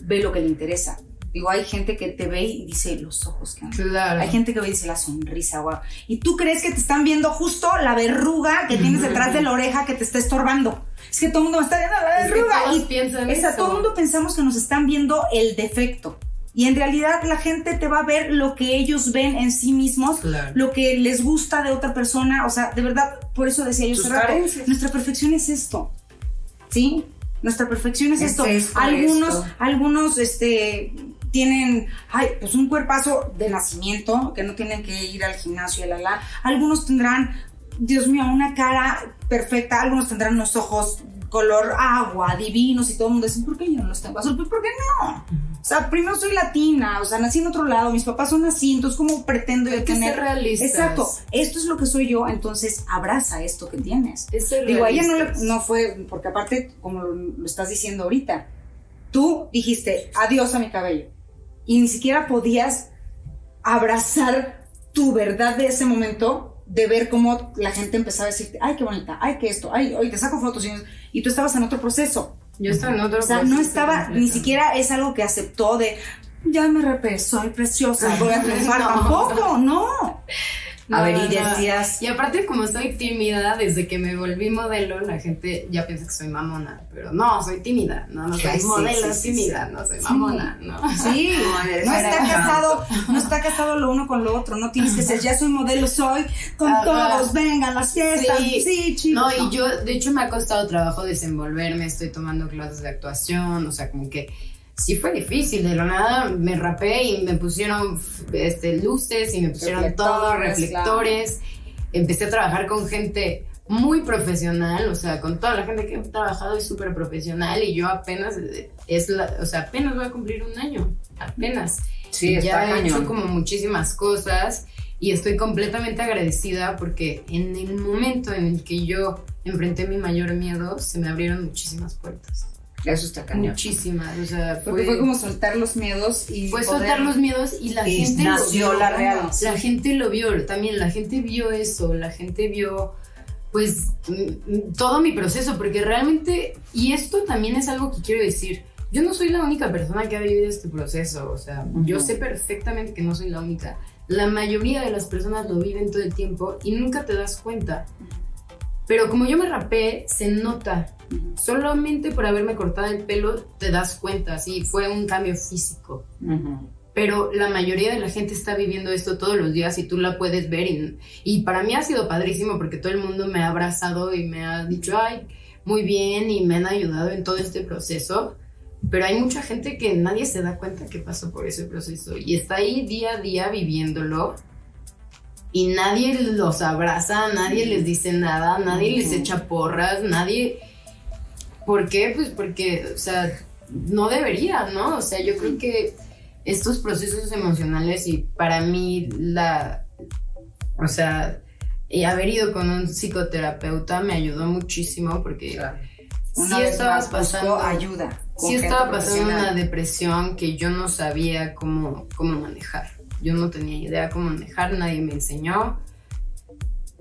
ve lo que le interesa. Digo, hay gente que te ve y dice los ojos que Claro. hay gente que ve y dice la sonrisa, wow. Y tú crees que te están viendo justo la verruga que tienes detrás de la oreja que te está estorbando. Es que todo el mundo me está viendo la Es que verruga. todos y piensan eso. todo el mundo pensamos que nos están viendo el defecto. Y en realidad la gente te va a ver lo que ellos ven en sí mismos, Claro. lo que les gusta de otra persona. O sea, de verdad, por eso decía yo rato, nuestra perfección es esto. ¿Sí? Nuestra perfección es, Es esto. esto, algunos, esto. algunos, este, tienen, ay, pues un cuerpazo de nacimiento, que no tienen que ir al gimnasio y la la. Algunos tendrán, Dios mío, una cara perfecta, algunos tendrán unos ojos color agua, divinos y todo el mundo dice, ¿por qué yo no los tengo azul? Pues, ¿por qué no? O sea, primero soy latina, o sea, nací en otro lado, mis papás son así, entonces ¿cómo pretendo yo tener? realistas. Exacto, esto es lo que soy yo, entonces abraza esto que tienes. Es Digo, a ella no, le- no fue, porque aparte, como lo estás diciendo ahorita, tú dijiste adiós a mi cabello y ni siquiera podías abrazar tu verdad de ese momento de ver cómo la gente empezaba a decirte, ay, qué bonita, ay, que esto, ay, hoy te saco fotos y, tú estabas en otro proceso. Yo estaba en otro O sea, no proceso estaba, ni siquiera es algo que aceptó de, ya me repé, soy preciosa, voy a triunfar, No. tampoco, no. A ver, y no. decías- Y aparte, como soy tímida, desde que me volví modelo, la gente ya piensa que soy mamona. Pero no, soy tímida. No, no soy Ay, modelo sí, sí, tímida. No soy mamona. No. Sí, No, está casado, no está casado lo uno con lo otro, no tienes que ser, ya soy modelo, soy con Ajá. todos, vengan las fiestas, sí, Sí. chicos. No, y yo, de hecho, me ha costado trabajo desenvolverme. Estoy tomando clases de actuación. O sea, como que sí fue difícil. De lo nada me rapé y me pusieron este, luces y me pusieron todo, Reflectores, reflectores. Empecé a trabajar con gente muy profesional, o sea, con toda la gente que he trabajado es súper profesional y yo apenas, es la, o sea, apenas voy a cumplir un año, apenas. Sí, está ya he cañón. hecho como muchísimas cosas y estoy completamente agradecida porque en el momento en el que yo enfrenté mi mayor miedo, se me abrieron muchísimas puertas. Eso está cañón. Muchísimas, o sea, Porque fue, fue como soltar los miedos y fue poder- soltar los miedos y la Y gente nació lo vio. la real. La gente lo vio, también la gente vio eso, la gente vio pues mm, todo mi proceso, porque realmente, y esto también es algo que quiero decir, yo no soy la única persona que ha vivido este proceso, o sea, yo sé perfectamente que no soy la única. La mayoría de las personas lo viven todo el tiempo y nunca te das cuenta. Pero como yo me rapé, se nota. Solamente por haberme cortado el pelo te das cuenta, sí, fue un cambio físico. Pero la mayoría de la gente está viviendo esto todos los días y tú la puedes ver. Y, y para mí ha sido padrísimo porque todo el mundo me ha abrazado y me ha dicho, ay, muy bien, y me han ayudado en todo este proceso. Pero hay mucha gente que nadie se da cuenta que pasó por ese proceso y está ahí día a día viviéndolo y nadie los abraza, nadie les dice nada, nadie les echa porras, nadie... ¿Por qué? Pues porque, o sea, no debería, ¿no? O sea, yo creo que estos procesos emocionales y para mí la... O sea, haber ido con un psicoterapeuta me ayudó muchísimo porque... Una vez más, pasando ayuda. Sí estaba pasando una depresión que yo no sabía cómo, cómo manejar. Yo no tenía idea cómo manejar, nadie me enseñó.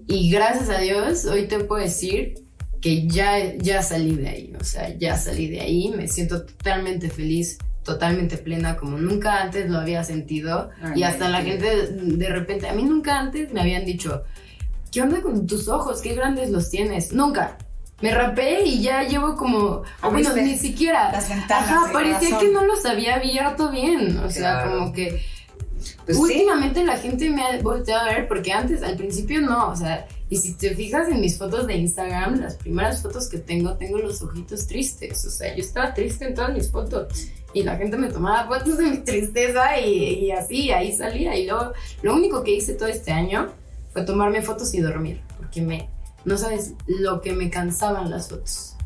Y gracias a Dios, hoy te puedo decir que ya, ya salí de ahí. O sea, ya salí de ahí. Me siento totalmente feliz, totalmente plena, como nunca antes lo había sentido. y hasta la gente de repente, a mí nunca antes me habían dicho, ¿qué onda con tus ojos? ¿Qué grandes los tienes? Nunca me rapé y ya llevo como, o bueno, ni siquiera. Las ventanas. Ajá, parecía que no los había abierto bien. O sea, como que. Pues últimamente la gente me ha volteado a ver porque antes, al principio no, o sea, y si te fijas en mis fotos de Instagram, las primeras fotos que tengo, tengo los ojitos tristes, o sea, yo estaba triste en todas mis fotos y la gente me tomaba fotos de mi tristeza y, y así, ahí salía y luego lo único que hice todo este año fue tomarme fotos y dormir, porque me, no sabes lo que me cansaban las fotos.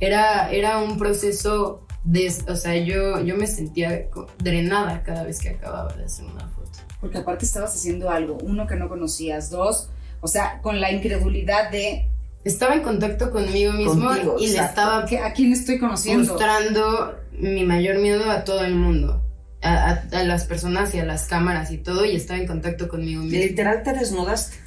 Era, era un proceso de, o sea, yo, yo me sentía drenada cada vez que acababa de hacer una foto. Porque aparte estabas haciendo algo, uno que no conocías, dos, o sea, con la incredulidad de... Estaba en contacto conmigo mismo y le estaba... ¿A quién estoy conociendo? Mostrando mi mayor miedo a todo el mundo. A, a, las personas y a las cámaras y todo, y estaba en contacto conmigo mismo. Literal te desnudaste.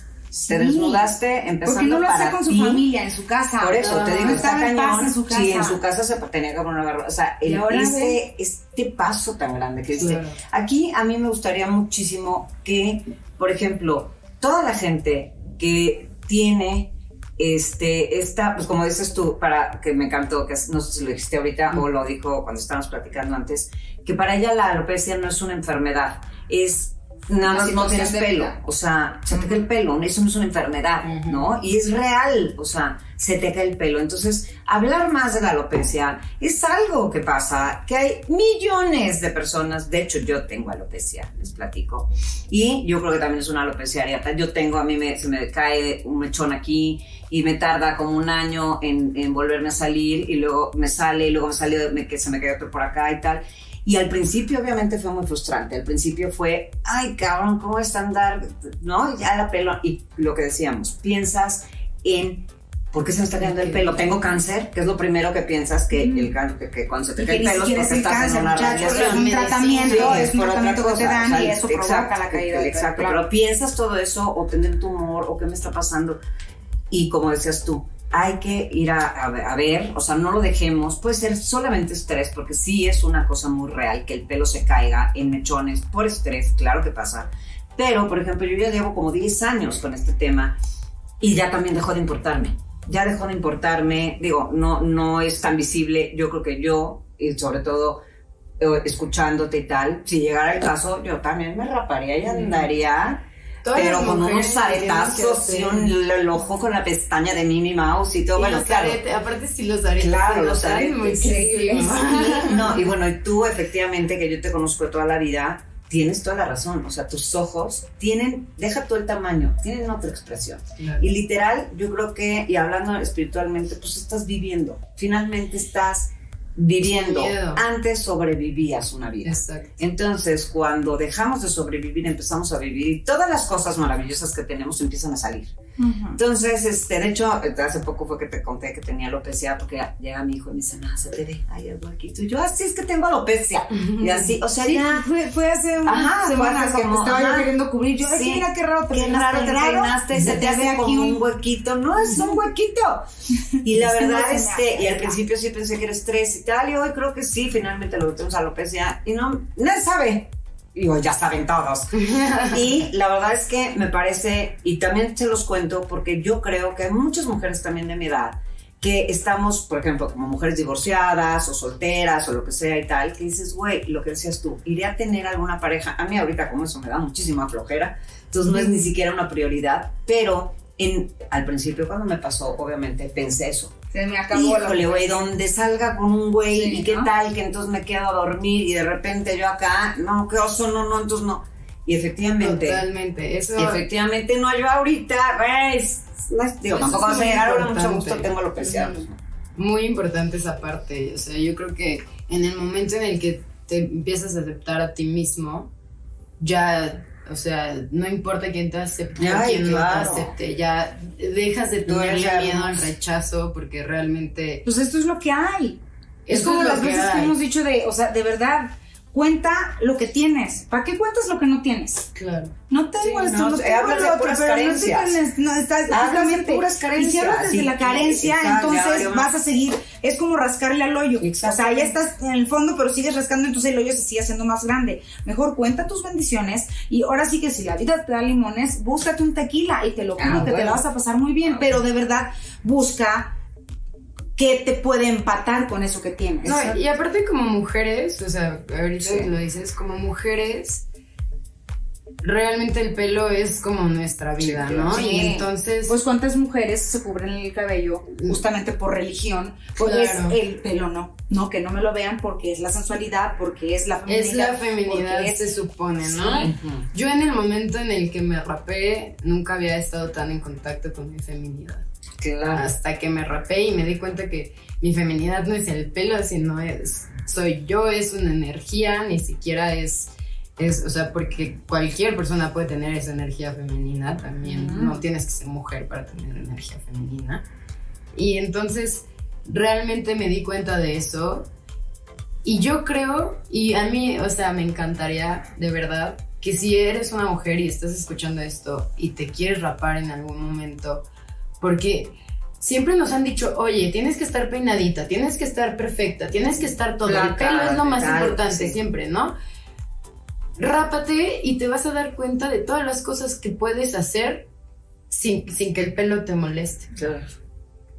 Te desnudaste empezando ¿Por qué no lo para con su ti. familia, en su casa? Por eso, te digo, No está cañón. en su casa. Sí, en su casa se tenía que poner una garra. O sea, el, este, este paso tan grande que. Claro. Aquí a mí me gustaría muchísimo que, por ejemplo, toda la gente que tiene este, esta, pues como dices tú, para que me encantó, que no sé si lo dijiste ahorita o lo dijo cuando estábamos platicando antes, que para ella la alopecia no es una enfermedad, es nada más no tienes pelo, vida. o sea, se te cae el pelo, eso no es una enfermedad, ¿no? Y es real, o sea, se te cae el pelo. Entonces, hablar más de la alopecia es algo que pasa, que hay millones de personas, de hecho yo tengo alopecia, les platico, y yo creo que también es una alopecia areata. Yo tengo, a mí me, se me cae un mechón aquí y me tarda como un año en, en volverme a salir y luego me sale y luego me sale me- que se me cae otro por acá y tal. Y al principio obviamente fue muy frustrante. Al principio fue, ay cabrón, ¿cómo es andar? ¿No? Ya la pelo. Y lo que decíamos, piensas en, ¿por qué se me está cayendo el pelo? ¿Tengo cáncer? Que es lo primero que piensas que, el, que, que cuando se te cae el pelo es porque estás en cáncer, una muchachos, radiación. es un tratamiento, Sí, es un tratamiento que te dan o sea, y eso provoca exacto, la caída Exacto, pero piensas todo eso o tener tumor o qué me está pasando. Y como decías tú, hay que ir a, a ver- a ver, o sea, no lo dejemos. Puede ser solamente estrés, porque sí es una cosa muy real que el pelo se caiga en mechones por estrés, claro que pasa. Pero, por ejemplo, yo ya llevo como 10 años con este tema y ya también dejó de importarme. Ya dejó de importarme, digo, no, no es tan visible. Yo creo que yo, y sobre todo eh, escuchándote y tal, si llegara el caso, yo también me raparía y andaría Todas pero con unos hacer. y un, el ojo con la pestaña de Minnie Mouse y todo. Y bueno, los claro. aretes, aparte si los aretes Claro, los aretes. Sí, no, y bueno, y tú efectivamente, que yo te conozco toda la vida, tienes toda la razón. O sea, tus ojos tienen, deja todo el tamaño, tienen otra expresión. Claro. Y literal, yo creo que, y hablando espiritualmente, pues estás viviendo. Finalmente estás viviendo. Antes sobrevivías una vida. Exacto. Entonces, cuando dejamos de sobrevivir, empezamos a vivir y todas las cosas maravillosas que tenemos empiezan a salir. Entonces, este, de hecho, hace poco fue que te conté que tenía alopecia porque llega mi hijo y me dice, no, se te ve ahí algo aquí. Y yo, así es que tengo alopecia. Y así, o sea, Sí, ya... fue, fue hace una Ajá, semana que como- estaba yo queriendo cubrir. Yo, Sí. mira qué raro te Qué raro te peinaste y se te ve hace aquí un huequito. No, es un huequito. Y la verdad, me este, y al principio sí pensé que era estrés y tal, y hoy creo que sí, finalmente lo tenemos alopecia, y no, nadie sabe. Digo, ya saben todos. Y la verdad es que me parece, y también se los cuento, porque yo creo que hay muchas mujeres también de mi edad que estamos, por ejemplo, como mujeres divorciadas o solteras o lo que sea y tal, que dices, güey, lo que decías tú, iré a tener alguna pareja. A mí ahorita como eso me da muchísima flojera, entonces no es ni siquiera una prioridad, pero en, al principio cuando me pasó, obviamente pensé eso. Se me acabó Híjole, güey, donde salga con un güey Sí, y qué ¿no? tal, que entonces me quedo a dormir y de repente yo acá, no, qué oso, no, no, entonces no. Y efectivamente, Totalmente. Eso y efectivamente no, yo ahorita, güey, es- no digo, tampoco vas a llegar ahora, mucho gusto tengo alopecia. pues, Ujú. muy importante esa parte. O sea, yo creo que en el momento en el que te empiezas a aceptar a ti mismo, ya, o sea, no importa quién te acepte o Ay, quién claro. no te acepte, ya dejas de Tú eres tener miedo al rechazo porque realmente Pues esto es lo que hay. Es como las que veces que hay. hemos dicho de, o sea, de verdad, cuenta lo que tienes. ¿Para qué cuentas lo que no tienes? claro. No tengo Sí, esto, no, no, tengo lo otro, pero carencias. no tienes, no estás, Hablas puras Y si carencias, hablas desde sí, la carencia, entonces ya, vas a seguir, es como rascarle al hoyo. O sea, ya estás en el fondo, pero sigues rascando, entonces el hoyo se sigue haciendo más grande. Mejor cuenta tus bendiciones y ahora sí que si la vida te da limones, búscate un tequila y te lo juro Ah, que te la vas a pasar muy bien, pero de verdad busca que te puede empatar con eso que tienes. No, y aparte como mujeres, o sea, ahorita Sí. que lo dices, como mujeres, realmente el pelo es como nuestra vida, Sí, ¿no? Sí. Y entonces, Pues cuántas mujeres se cubren el cabello justamente por religión, pues Claro. es el pelo no, no que no me lo vean porque es la sensualidad, porque es la feminidad, es la feminidad, es- se supone, ¿no? Sí. Yo en el momento en el que me rapé, nunca había estado tan en contacto con mi feminidad. Claro. Hasta que me rapé y me di cuenta que mi feminidad no es el pelo, sino es, soy yo, es una energía, ni siquiera es, es, o sea, porque cualquier persona puede tener esa energía femenina también, no tienes que ser mujer para tener energía femenina. Y entonces realmente me di cuenta de eso y yo creo, y a mí, o sea, me encantaría de verdad que si eres una mujer y estás escuchando esto y te quieres rapar en algún momento, porque siempre nos han dicho, oye, tienes que estar peinadita, tienes que estar perfecta, tienes que estar todo. El pelo es lo más tal, importante sí. siempre, ¿no? Rápate y te vas a dar cuenta de todas las cosas que puedes hacer sin, sin que el pelo te moleste. Claro.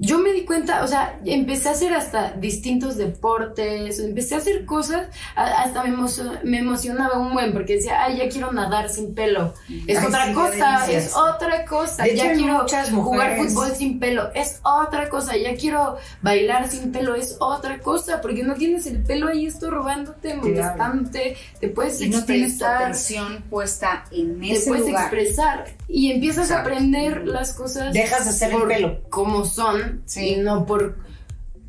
Yo me di cuenta, o sea, empecé a hacer hasta distintos deportes, empecé a hacer cosas, hasta me, me emocionaba un buen porque decía, ay, ya quiero nadar sin pelo. Es Ay, otra sí, cosa, es otra cosa. De ya quiero jugar fútbol sin pelo, es otra cosa. Ya quiero bailar sin pelo, es otra cosa. Porque no tienes el pelo ahí estorbándote, molestándote, te puedes y no tienes tu expresar atención puesta en te ese puedes lugar. expresar y empiezas a aprender las cosas Dejas de ser el pelo. como son Sí. y no por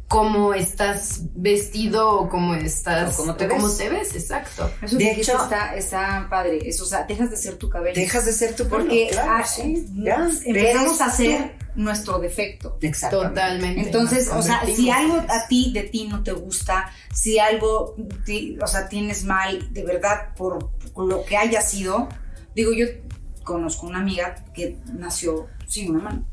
cómo estás vestido o cómo estás O cómo te o cómo ves. te ves, exacto. Eso De hecho- está, está padre. Eso, o sea, dejas de ser tu cabello. Dejas de ser tu pelo, porque claro, ah, sí, ya, empezamos a hacer nuestro defecto. Exactamente. Totalmente. Entonces, o sea, si algo a ti de ti no te gusta, si algo, ti- o sea, tienes mal, de verdad, por, por lo que haya sido, digo, yo conozco una amiga que nació sin una mano.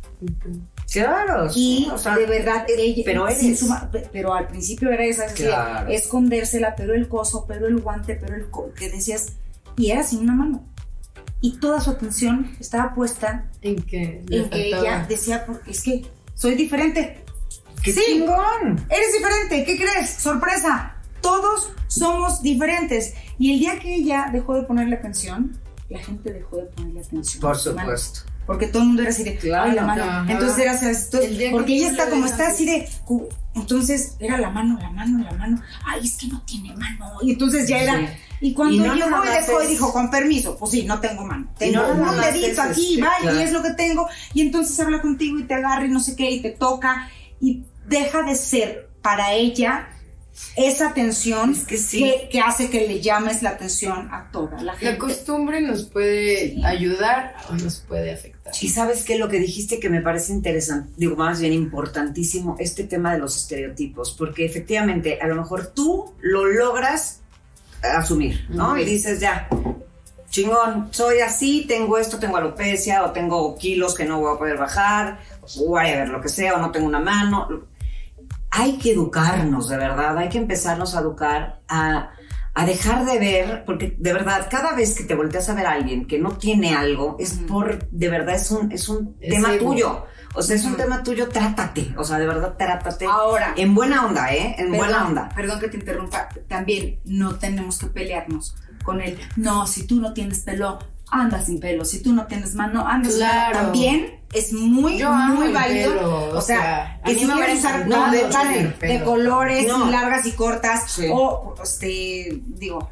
Claro, Y sí, o sea, de verdad, ella, pero eres. su ma- pe- pero al principio era esa, Claro. escondérsela, pero el coso, pero el guante, pero el co- que decías, y era sin una mano. Y toda su atención estaba puesta en que, en que ella decía, "Porque es que soy diferente. ¡Qué Sí. chingón! Eres diferente, ¿qué crees? Sorpresa, todos somos diferentes. Y el día que ella dejó de ponerle atención, la gente dejó de ponerle atención. Por supuesto. Porque todo el mundo era así de, Claro, ay, la mano. ajá. Entonces era esto- El que porque ella está como está así de, entonces era la mano, la mano, la mano. Ay, es que no tiene mano. Y entonces ya era, Sí. y cuando Y no llegó y dejó y dijo, con permiso, pues sí, no tengo mano. Tengo no un dedito aquí, este, va, claro. y es lo que tengo. Y entonces habla contigo y te agarra y no sé qué, y te toca. Y deja de ser para ella esa atención Es que sí. que, que hace que le llames la atención a toda la La gente. costumbre nos puede ayudar o nos puede afectar. Y sabes que lo que dijiste que me parece interesante, digo más bien importantísimo, este tema de los estereotipos, porque efectivamente a lo mejor tú lo logras asumir, ¿no? Y dices ya, chingón, soy así, tengo esto, tengo alopecia o tengo kilos que no voy a poder bajar, whatever, lo que sea, o no tengo una mano. Hay que educarnos, de verdad, hay que empezarnos a educar a a dejar de ver, porque de verdad, cada vez que te volteas a ver a alguien que no tiene algo, es por, de verdad, es un, es un Es tema ego. tuyo. O sea, es un tema tuyo, trátate. O sea, de verdad, trátate. Ahora, En buena onda, ¿eh? En buena onda. Perdón que te interrumpa. También no tenemos que pelearnos con él. No, si tú no tienes pelo, anda sin pelo. Si tú no tienes mano, anda sin Claro. mano. También es muy, Yo muy válido. pelo, o sea, que si me quieres usar no, de pelo. colores No. largas y cortas. Sí. O, este, digo,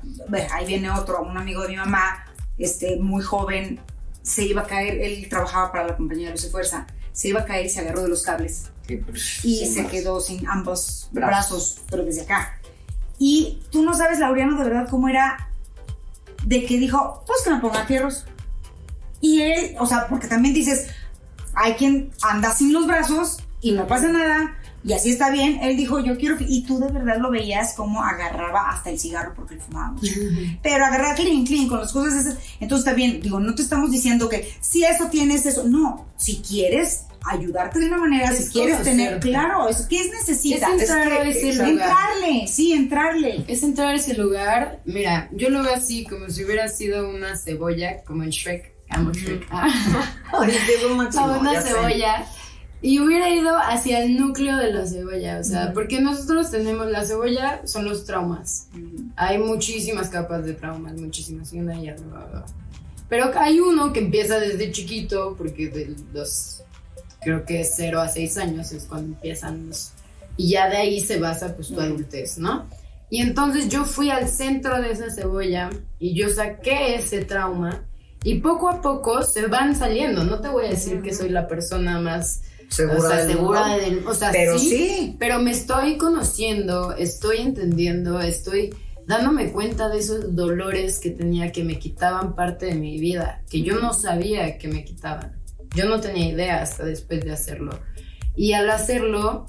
ahí viene otro, un amigo de mi mamá, este, muy joven, se iba a caer, él trabajaba para la compañía de Luz y Fuerza, se iba a caer y se agarró de los cables y Sí, se más. quedó sin ambos Brazos. brazos. pero desde acá. Y tú no sabes, Laureano, de verdad cómo era de que dijo, pues que me ponga fierros. Y él, o sea, porque también dices, hay quien anda sin los brazos y no pasa nada, y así está bien. Él dijo, yo quiero, fi-". y tú de verdad lo veías como agarraba hasta el cigarro porque él fumaba mucho pero agarrar clean, clean con las cosas esas. Entonces está bien, digo, no te estamos diciendo que si eso tienes eso, no, si quieres ayudarte de una manera, Es si quieres tener, claro, eso que es necesita. Es entrar que- a ese es lugar. entrarle, sí, entrarle. Es entrar a ese lugar, mira, yo lo veo así, como si hubiera sido una cebolla, como en Shrek, amo Shrek, como una sé. cebolla, y hubiera ido hacia el núcleo de la cebolla, o sea, porque nosotros tenemos, la cebolla son los traumas, hay muchísimas capas de traumas, muchísimas, y una ya no va- Pero hay uno que empieza desde chiquito, porque de los, creo que 0 a 6 años es cuando empiezan los... Y ya de ahí se basa pues tu adultez, ¿no? Y entonces yo fui al centro de esa cebolla y yo saqué ese trauma y poco a poco se van saliendo. No te voy a decir que soy la persona más Segura o sea, del segura mundo. del- o sea, Pero sí, sí. pero me estoy conociendo, estoy entendiendo, estoy dándome cuenta de esos dolores que tenía que me quitaban parte de mi vida, que yo no sabía que me quitaban. Yo no tenía idea hasta después de hacerlo. Y al hacerlo,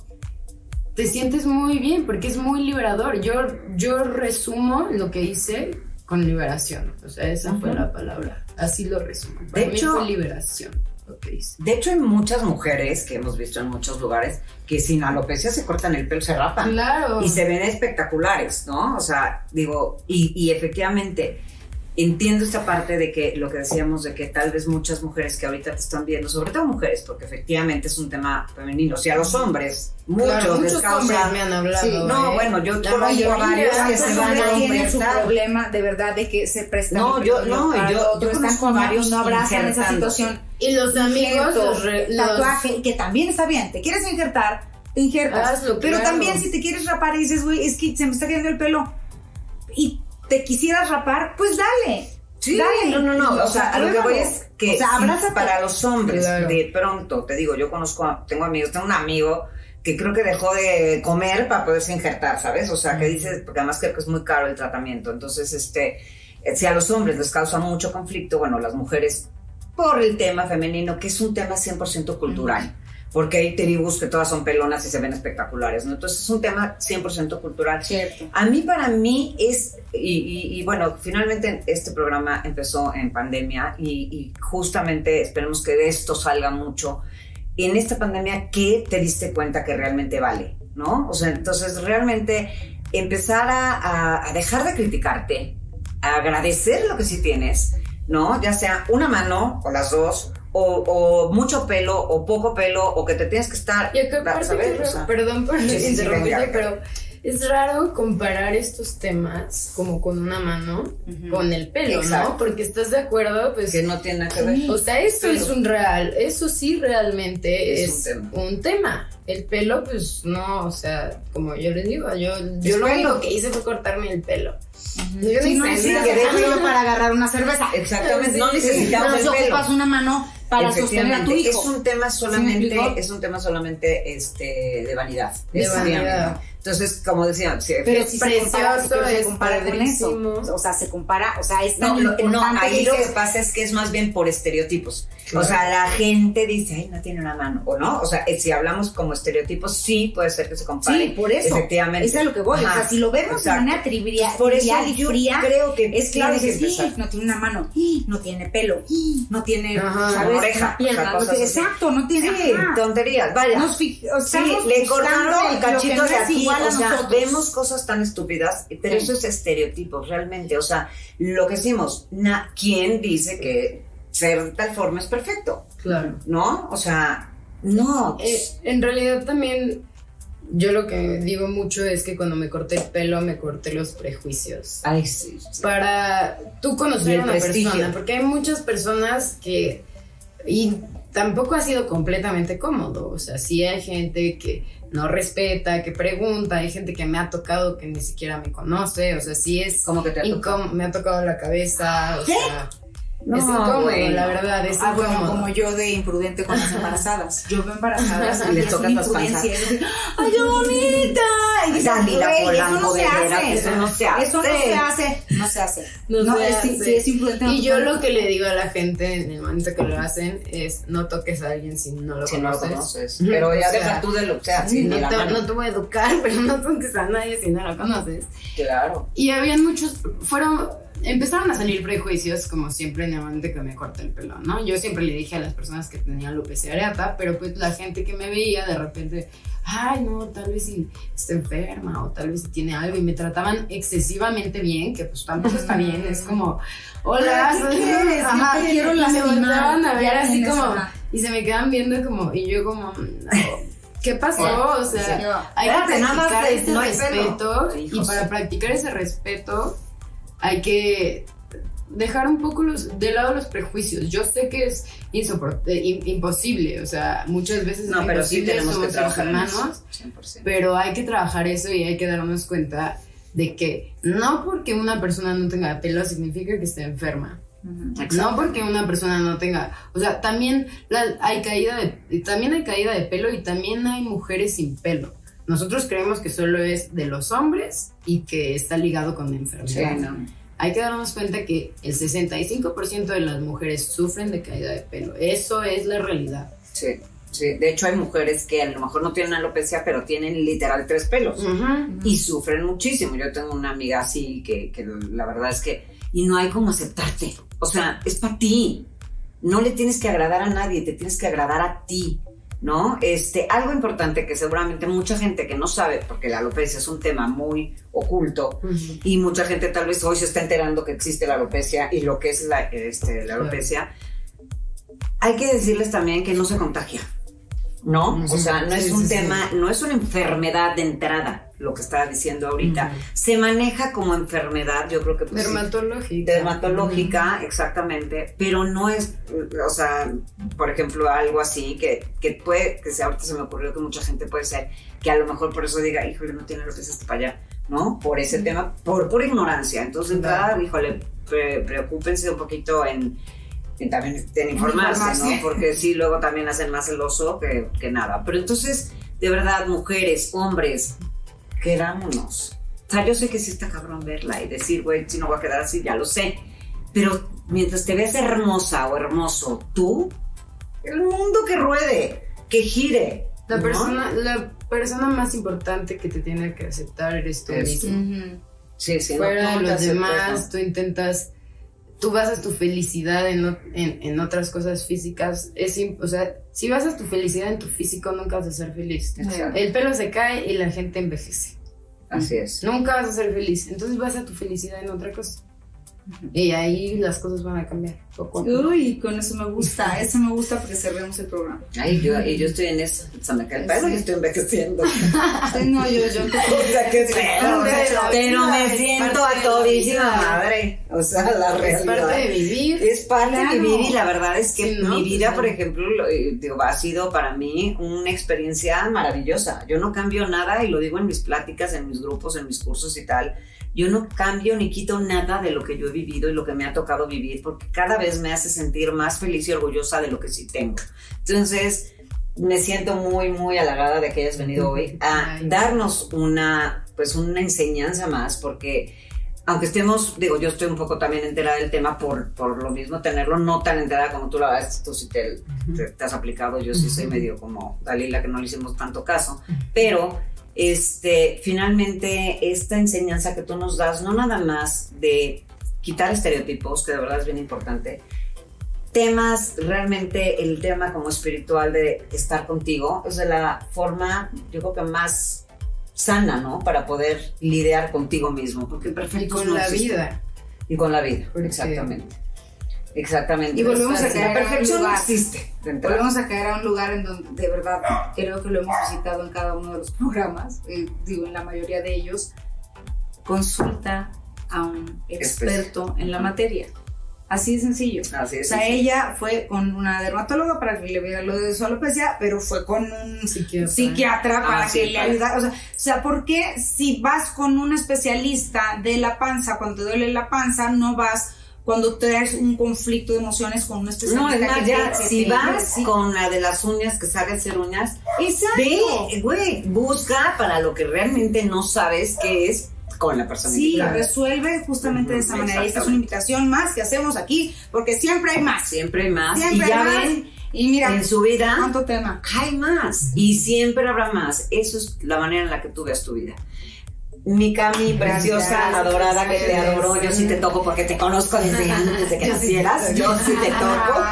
te sientes muy bien porque es muy liberador. Yo, yo resumo lo que hice con liberación. O sea, esa fue la palabra. Así lo resumo. Para De mí hecho- fue liberación lo que hice. De hecho, hay muchas mujeres que hemos visto en muchos lugares que sin alopecia se cortan el pelo, se rapan. Claro. Y se ven espectaculares, ¿no? O sea, digo, y, y efectivamente entiendo esta parte de que lo que decíamos de que tal vez muchas mujeres que ahorita te están viendo, sobre todo mujeres, porque efectivamente es un tema femenino, o sea, los hombres, muchos, Claro, muchos causa- hombres me han hablado. Sí, no, ¿eh? bueno, yo La conozco a mayoría, varios que ¿cuántos se van a tienen su problema de verdad de que se prestan No, yo- no, para yo- otro, yo están con varios no abrazan esa situación Y los amigos, los, los- tatuaje, que también está bien. Te quieres injertar, te injertas. Hazlo, pero claro. también si te quieres rapar y dices, güey, es que se me está cayendo el pelo y te quisieras rapar, pues dale. Sí, Dale. no, no, no. O sea, a lo que voy es que O sea, si abrázate. para los hombres, Claro. de pronto, te digo, yo conozco, a- tengo amigos, tengo un amigo que creo que dejó de comer para poderse injertar, ¿sabes? O sea, que dices, porque además creo que es muy caro el tratamiento. Entonces, este, eh, si a los hombres les causa mucho conflicto, bueno, las mujeres, por el tema femenino, que es un tema 100% cultural. Porque hay tribus que todas son pelonas y se ven espectaculares, ¿no? Entonces es un tema 100% cultural. Cierto. A mí, para mí, es, y, y- y bueno, finalmente este programa empezó en pandemia y, y justamente esperemos que de esto salga mucho. En esta pandemia, ¿qué te diste cuenta que realmente vale? ¿No? O sea, entonces realmente empezar a, a- a dejar de criticarte, a agradecer lo que sí tienes, ¿no? Ya sea una mano o las dos, o, o mucho pelo o poco pelo, o que te tienes que estar, Y aparte, ¿sabes? que O sea, perdón por sí, interrumpirte, pero es raro comparar estos temas como con una mano con el pelo, Exacto. ¿no? Porque estás de acuerdo, pues. que no tiene nada que ver. O sea, eso Pero- es un real, eso sí realmente Es es, un un, tema. El pelo, pues no, o sea, como yo les digo, yo, yo lo pelo. único que hice fue cortarme el pelo. Yo no pelo para agarrar una cerveza. Exactamente, no necesitamos el si pelo. ocupas una mano para sostener a tu hijo. Es un tema ¿Sí me solamente, es un tema solamente este, de vanidad. De Es vanidad. obviamente. Entonces, como decía, sí, Pero Es si se compara, se es compara con eso. O sea, se compara, o sea, es No, tan lo- no, ahí lo que pasa es que es más bien por estereotipos. Claro. O sea, la gente dice, ay, no tiene una mano, o no. O sea, eh, si hablamos como estereotipos, sí puede ser que se compare. Sí, por eso. Efectivamente. Es a lo que voy. O sea, si lo vemos exacto. de manera trivial, Por eso y fría, creo que es claro que sí, no tiene una mano, no tiene pelo, no tiene, Ajá. ¿sabes? Pierna, o sea, exacto, no tiene Sí, ajá. tonterías, vaya. Nos Sí, le cortaron el cachito no de aquí, igual a o sea, nosotros. vemos cosas tan estúpidas, pero eso es estereotipos, realmente, o sea, lo que decimos, na- ¿quién dice que ser de tal forma es perfecto? Claro. ¿No? O sea, no. Eh, en realidad también yo lo que digo mucho es que cuando me corté el pelo me corté los prejuicios. Ay, sí, sí. Para tú Y conocer a una prestigio. persona, porque hay muchas personas que... Y tampoco ha sido completamente cómodo, o sea, sí hay gente que no respeta, que pregunta, hay gente que me ha tocado que ni siquiera me conoce, o sea, sí es ¿Cómo que te ha tocado? me ha tocado la cabeza, o sea, No, es incómodo, la verdad, es Ah, bueno, como yo de imprudente con las embarazadas. Yo veo embarazadas Y y les es tocas una las digo, ¡Ay, qué bonita! Y dices, "Güey, eso no se hace. eso no se hace. Eso no se hace. No se hace. No No, se es, hace. si, si es imprudente. no Y yo lo que le digo a la gente en el momento que lo hacen es no toques a alguien si no lo Si no lo conoces. conoces. Pero ya o sea, deja tú de lo que sea, no, la te, no te voy a educar, pero no toques a nadie si no lo conoces. Claro. Y habían muchos, fueron, empezaron a salir prejuicios como siempre momento que me corté el pelo, ¿no? Yo siempre le dije a las personas que tenían alopecia areata, pero pues la gente que me veía de repente, ay no, tal vez si está enferma o tal vez si tiene algo y me trataban excesivamente bien, que pues tampoco está bien, es como, hola, ¿qué quieres? Ajá, quiero y me volteaban a ver así como, y se me quedan viendo como, y yo como, no, ¿qué pasó? O sea, Sí, hay que practicar este no respeto y para practicar ese respeto hay que dejar un poco los, de lado los prejuicios. Yo sé que es eh, im- imposible, o sea, muchas veces No, es pero sí imposible, tenemos que somos trabajar humanos, 100%. pero hay que trabajar eso y hay que darnos cuenta de que no porque una persona no tenga pelo significa que esté enferma. No porque una persona no tenga, o sea, también la- hay caída de, también hay caída de pelo y también hay mujeres sin pelo. Nosotros creemos que solo es de los hombres y que está ligado con Sí, enfermedad. no. Hay que darnos cuenta que el 65% de las mujeres sufren de caída de pelo. Eso es la realidad. Sí, sí. De hecho, hay mujeres que a lo mejor no tienen alopecia, pero tienen literal tres pelos. Y sufren muchísimo. Yo tengo una amiga así que, que la verdad es que. Y no hay como aceptarte. O sea, es para ti. No le tienes que agradar a nadie, te tienes que agradar a ti. ¿No? Este, algo importante que seguramente mucha gente que no sabe, porque la alopecia es un tema muy oculto, y mucha gente tal vez hoy se está enterando que existe la alopecia y lo que es la, este, la alopecia. Hay que decirles también que no se contagia, ¿no? O sea, no es un sí, sí. tema, no es una enfermedad de entrada, lo que estaba diciendo ahorita. Se maneja como enfermedad, yo creo que pues, Dermatológica. dermatológica, exactamente, pero no es, o sea, por ejemplo, algo así que, que puede, que ahorita se me ocurrió que mucha gente puede ser, que a lo mejor por eso diga, híjole, no tiene alopecia hasta para allá, ¿no? Por ese tema, por pura ignorancia. Entonces, de entrada, híjole, pre- preocúpense un poquito en, en también en informarse, informarse. ¿no? Porque sí, luego también hacen más el oso que, que nada. Pero entonces, de verdad, mujeres, hombres, quedámonos. O sea, yo sé que sí está cabrón verla y decir, güey, si no voy a quedar así, ya lo sé. Pero mientras te veas hermosa o hermoso, tú, el mundo que ruede, que gire. La ¿no? persona, la persona más importante que te tiene que aceptar eres tú mismo. Ujú. Sí, sí, no, Fuera tú de los aceptas, demás, tú intentas, tú basas tu felicidad en, en, en otras cosas físicas. Es, o sea, si basas tu felicidad en tu físico, nunca vas a ser feliz. ¿no? Exacto. El pelo se cae y la gente envejece. Así es. Nunca vas a ser feliz. Entonces basa tu felicidad en otra cosa. Y ahí las cosas van a cambiar. Poco a poco. Uy, con eso me gusta. Eso me gusta porque cerremos el programa. Ay, yo, y yo estoy en eso. Se me cae el pelo y estoy envejeciendo. Sí, no, yo, yo. O sea, la Pero vida, me es siento a todísima madre. O sea, la Es realidad. parte de vivir. Es parte Claro. de vivir y la verdad es que Sí, ¿no? mi vida, por ejemplo, lo- eh, digo, ha sido para mí una experiencia maravillosa. Yo no cambio nada y lo digo en mis pláticas, en mis grupos, en mis cursos y tal. Yo no cambio ni quito nada de lo que yo he vivido y lo que me ha tocado vivir porque cada vez me hace sentir más feliz y orgullosa de lo que sí tengo. Entonces, me siento muy, muy halagada de que hayas venido hoy a Ay. darnos una, pues una enseñanza más, porque aunque estemos, digo, yo estoy un poco también enterada del tema por, por lo mismo tenerlo no tan enterada como tú la verdad, tú sí te, te- te has aplicado, yo sí soy medio como Dalila que no le hicimos tanto caso, pero este, finalmente esta enseñanza que tú nos das, no nada más de quitar estereotipos, que de verdad es bien importante, temas, realmente el tema como espiritual de estar contigo, es de la forma, yo creo que más sana, ¿no? Para poder lidiar contigo mismo, porque Y perfectos con no la vida. Y con la vida, Porque- exactamente. Exactamente. Y volvemos a La caer a un perfección no lugar. existe. de. Volvemos a caer a un lugar en donde de verdad creo que lo hemos visitado en cada uno de los programas, eh, digo en la mayoría de ellos, consulta a un experto en la materia. Así de sencillo. Así O es. sea, ella fue con una dermatóloga para que le viera lo de su alopecia, pero fue con un Psiquiatra. psiquiatra para Ah, sí, que le ayudara. O sea, o sea, ¿por qué si vas con un especialista de la panza, cuando te duele la panza, no vas cuando traes un conflicto de emociones con un? No, es más, ya, si vas sí. con la de las uñas que sabe hacer uñas, Exacto. ve, güey, busca para lo que realmente no sabes qué es con la persona Sí, indicada. resuelve justamente de esa manera. Y esta es una invitación más que hacemos aquí, porque siempre hay más. Siempre hay más. Siempre y ya hay más. ven, Y mira, en su vida cuánto tema. hay más. Y siempre habrá más. Eso es la manera en la que tú veas tu vida. Mi Cami, preciosa, Gracias, adorada, que te gracias. adoro. Yo sí te toco porque te conozco desde antes de que nacieras. Yo sí te toco.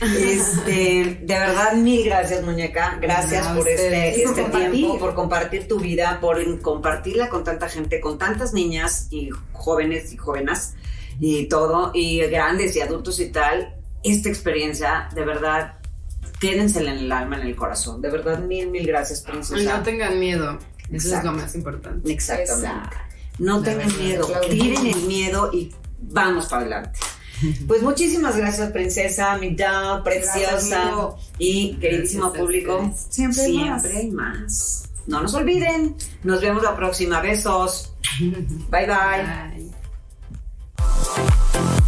Este, de verdad, mil gracias, muñeca. Gracias por este, Y por este compartir. tiempo, por compartir tu vida, por compartirla con tanta gente, con tantas niñas y jóvenes y jóvenes y todo, y grandes y adultos y tal. Esta experiencia, de verdad, quédensela en el alma, en el corazón. De verdad, mil, mil gracias, Y princesa. no tengan miedo. Eso es lo más importante. Exactamente. No tengan miedo, tiren el miedo y vamos para adelante. Pues muchísimas gracias, princesa, mi down, preciosa y queridísimo público. Siempre, hay siempre más. más. No nos olviden. Nos vemos la próxima. Besos. bye. bye. bye.